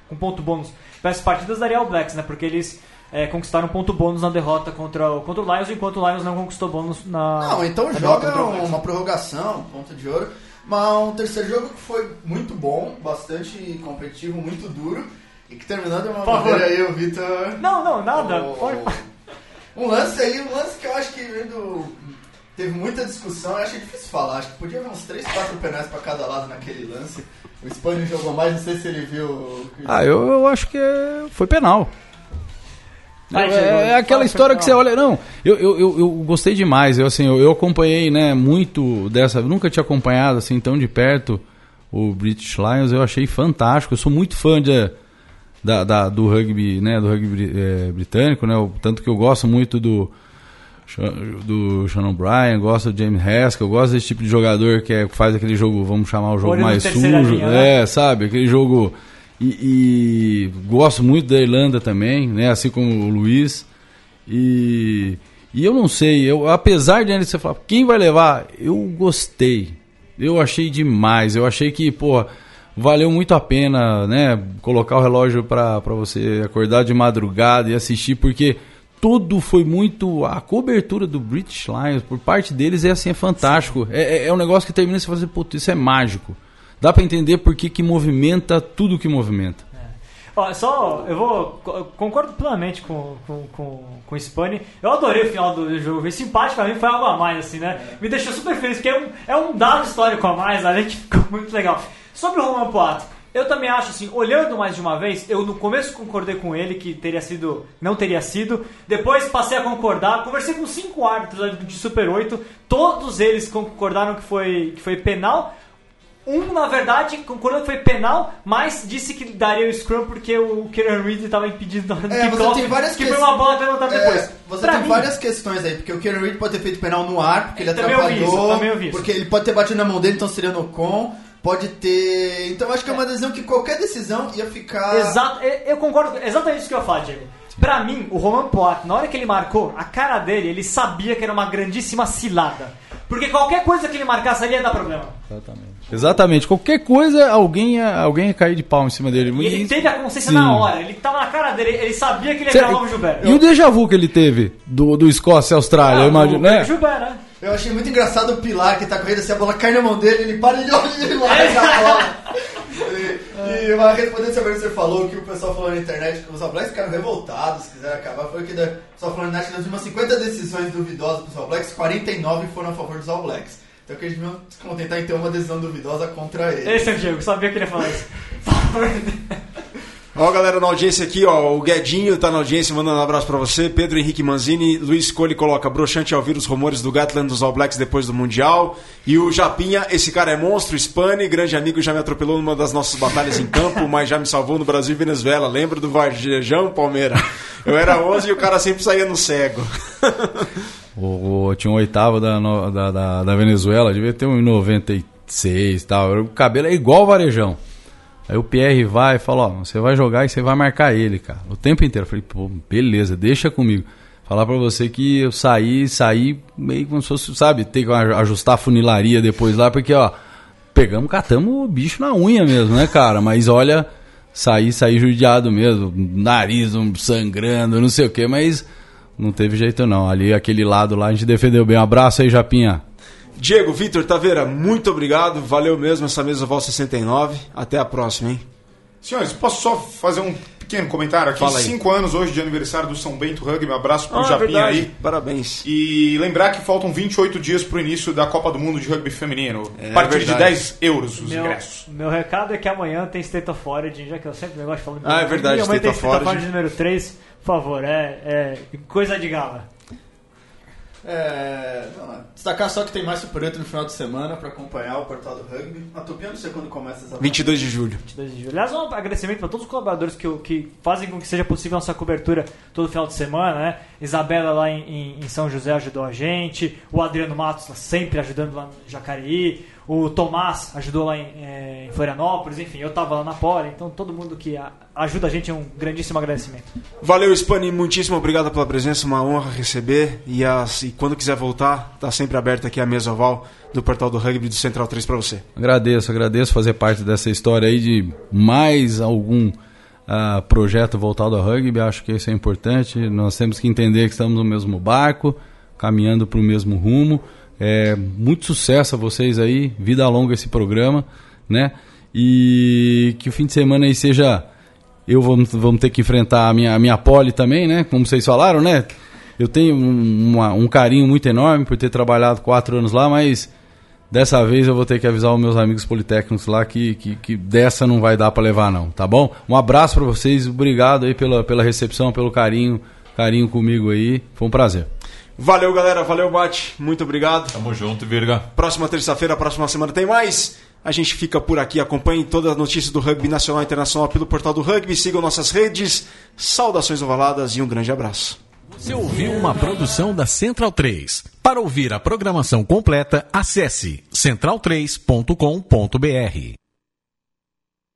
com ponto bônus para as partidas, daria ao Blacks, né? Porque eles é, conquistaram ponto bônus na derrota contra, o- contra o Lions, enquanto o Lions não conquistou bônus na. Não, então joga o uma prorrogação, ponto de ouro. Mas um terceiro jogo que foi muito bom, bastante competitivo, muito duro. E que terminou de uma Por maneira aí, o Vitor. Não, não, nada. o- Pode- Um lance aí, um lance que eu acho que vendo, teve muita discussão, eu achei difícil falar. Acho que podia haver uns 3, 4 penais pra cada lado naquele lance. O Spani jogou mais, não sei se ele viu. Ah, eu, eu acho que é- foi penal. Vai, é, é aquela história que você olha. Não, eu, eu, eu, eu gostei demais. Eu, assim, eu, eu acompanhei né, muito dessa. Nunca tinha acompanhado assim tão de perto o British Lions. Eu achei fantástico. Eu sou muito fã de, da, da- do rugby, né, do rugby eh, britânico, né? o- tanto que eu gosto muito do do Shannon Bryan, gosto do James Haskell, eu gosto desse tipo de jogador que é- faz aquele jogo, vamos chamar o jogo Olho mais sujo, linha, né? é, sabe, aquele jogo e, e gosto muito da Irlanda também, né, assim como o Luiz e e eu não sei, eu apesar de você falar quem vai levar, eu gostei, eu achei demais, eu achei que pô valeu muito a pena, né, colocar o relógio para você acordar de madrugada e assistir porque tudo foi muito. A cobertura do British Lions por parte deles é assim, é fantástico. É, é- é um negócio que termina e você fala assim, putz, isso é mágico. Dá pra entender por que, que movimenta tudo que movimenta. Ó, só, eu vou. co- Concordo plenamente com, com, com, com o Spani. Eu adorei o final do jogo. Esse empate pra mim foi algo a mais, assim, né? Me deixou super feliz, porque é um, é um dado histórico a mais, além que [LAUGHS] ficou muito legal. Sobre o Roman Poat, eu também acho assim, olhando mais de uma vez, eu no começo concordei com ele que teria sido. não teria sido. Depois passei a concordar. Conversei com cinco árbitros de Super 8, todos eles concordaram que foi, que foi penal. Um, na verdade, concordou que foi penal, mas disse que daria o scrum porque o Kieran Reed estava impedido na É, você tem várias que foi uma bola levantada É, depois. você Pra tem mim, várias questões aí, porque o Kieran Reed pode ter feito penal no ar, porque ele Também ouvi atrapalhou. isso. Porque ele pode ter batido na mão dele, então seria no com. Pode ter. Então eu acho que é uma decisão que qualquer decisão ia ficar. Exato, eu concordo, exatamente isso que eu ia falar, Diego. Pra mim, o Roman Poat, na hora que ele marcou, a cara dele, ele sabia que era uma grandíssima cilada. Porque qualquer coisa que ele marcasse ali ia dar problema. Exatamente. Exatamente. Qualquer coisa, alguém ia, alguém ia cair de pau em cima dele. E ele teve a consciência Sim. na hora, ele tava na cara dele, ele sabia que ele ia gravar o Gilberto. E o déjà vu que ele teve do, do Escócia e Austrália, eu imagino, né? O Gilberto, né? Eu achei muito engraçado o Pilar que tá correndo assim, a bola cai na mão dele, ele para e ele olha ele larga a bola. E, e uma respondendo sobre o que você falou, que o pessoal falou na internet que os All Blacks ficaram revoltados, quiseram acabar, foi que o pessoal falou na internet que das últimas 50 decisões duvidosas dos All Blacks, 49 foram a favor dos All Blacks. Então que eles deviam se contentar em ter uma decisão duvidosa contra ele. Esse é o Diego, sabia que ele ia falar isso. [LAUGHS] Ó, galera, na audiência aqui, ó, o Guedinho tá na audiência, mandando um abraço pra você. Pedro Henrique Manzini, Luiz Cole coloca broxante ao ouvir os rumores do Gatland dos All Blacks depois do Mundial. E o Japinha, esse cara é monstro, Spani, grande amigo, já me atropelou numa das nossas batalhas em campo, mas já me salvou no Brasil e Venezuela. Lembra do Varjejão, Palmeira? Eu era 11 e o cara sempre saía no cego. [LAUGHS] O, o- tinha um oitavo da, da, da, da Venezuela, devia ter um em 96 e tal. O cabelo é igual o varejão. Aí o Pierre vai e fala, ó, você vai jogar e você vai marcar ele, cara. O tempo inteiro. Eu falei, pô, beleza, deixa comigo. Falar pra você que eu saí, saí meio como se fosse, sabe, ter que ajustar a funilaria depois lá, porque, ó, pegamos, catamos o bicho na unha mesmo, né, cara? Mas olha, saí, saí judiado mesmo, nariz sangrando, não sei o que, mas não teve jeito não. Ali, aquele lado lá, a gente defendeu bem. Um abraço aí, Japinha. Diego, Vitor, Taveira, muito obrigado. Valeu mesmo essa mesa Vol 69. Até a próxima, hein? Senhores, posso só fazer um pequeno comentário aqui. Fala aí. Cinco anos hoje de aniversário do São Bento Rugby. Um abraço pro Ah, Japinha verdade. aí. Parabéns. E lembrar que faltam 28 dias pro início da Copa do Mundo de Rugby Feminino. É a partir de verdade. 10 euros os Meu, ingressos. meu recado é que amanhã tem State of Origin, já que eu sempre gosto de falar Ah, é verdade, State State of. Origin número 3, por favor, é, é coisa de gala. É, não, destacar só que tem mais Super 8 no final de semana pra acompanhar o portal do rugby. A Tupi, eu não sei quando começa exatamente. 22 de julho. 22 de julho. Aliás, um agradecimento para todos os colaboradores que, que fazem com que seja possível a nossa cobertura todo final de semana, né? Isabela lá em, em- em São José ajudou a gente, o Adriano Matos sempre ajudando lá no Jacareí, o Tomás ajudou lá em, eh, em Florianópolis, enfim, eu tava lá na Poli, então todo mundo que a- ajuda a gente é um grandíssimo agradecimento. Valeu, Spani, muitíssimo obrigado pela presença, uma honra receber. E, as- e quando quiser voltar, tá sempre aberta aqui a mesa oval do portal do rugby do Central 3 para você. Agradeço, agradeço fazer parte dessa história aí de mais algum ah, projeto voltado ao rugby. Acho que isso é importante. Nós temos que entender que estamos no mesmo barco, caminhando para o mesmo rumo. É, muito sucesso a vocês aí, vida longa esse programa, né? E que o fim de semana aí seja. Eu vamos, vamos ter que enfrentar a minha, a minha pole também, né? Como vocês falaram, né? Eu tenho um, uma- um carinho muito enorme por ter trabalhado quatro anos lá, mas Dessa vez eu vou ter que avisar os meus amigos politécnicos lá que, que, que dessa não vai dar para levar não, tá bom? Um abraço para vocês, obrigado aí pela, pela recepção, pelo carinho, carinho comigo aí, foi um prazer. Valeu, galera. Valeu, Bate. Muito obrigado. Tamo junto, Virga. Próxima terça-feira, próxima semana tem mais. A gente fica por aqui. Acompanhe todas as notícias do rugby nacional e internacional pelo portal do rugby. Sigam nossas redes. Saudações ovaladas e um grande abraço. Você ouviu uma produção da Central 3. Para ouvir a programação completa, acesse central3.com.br.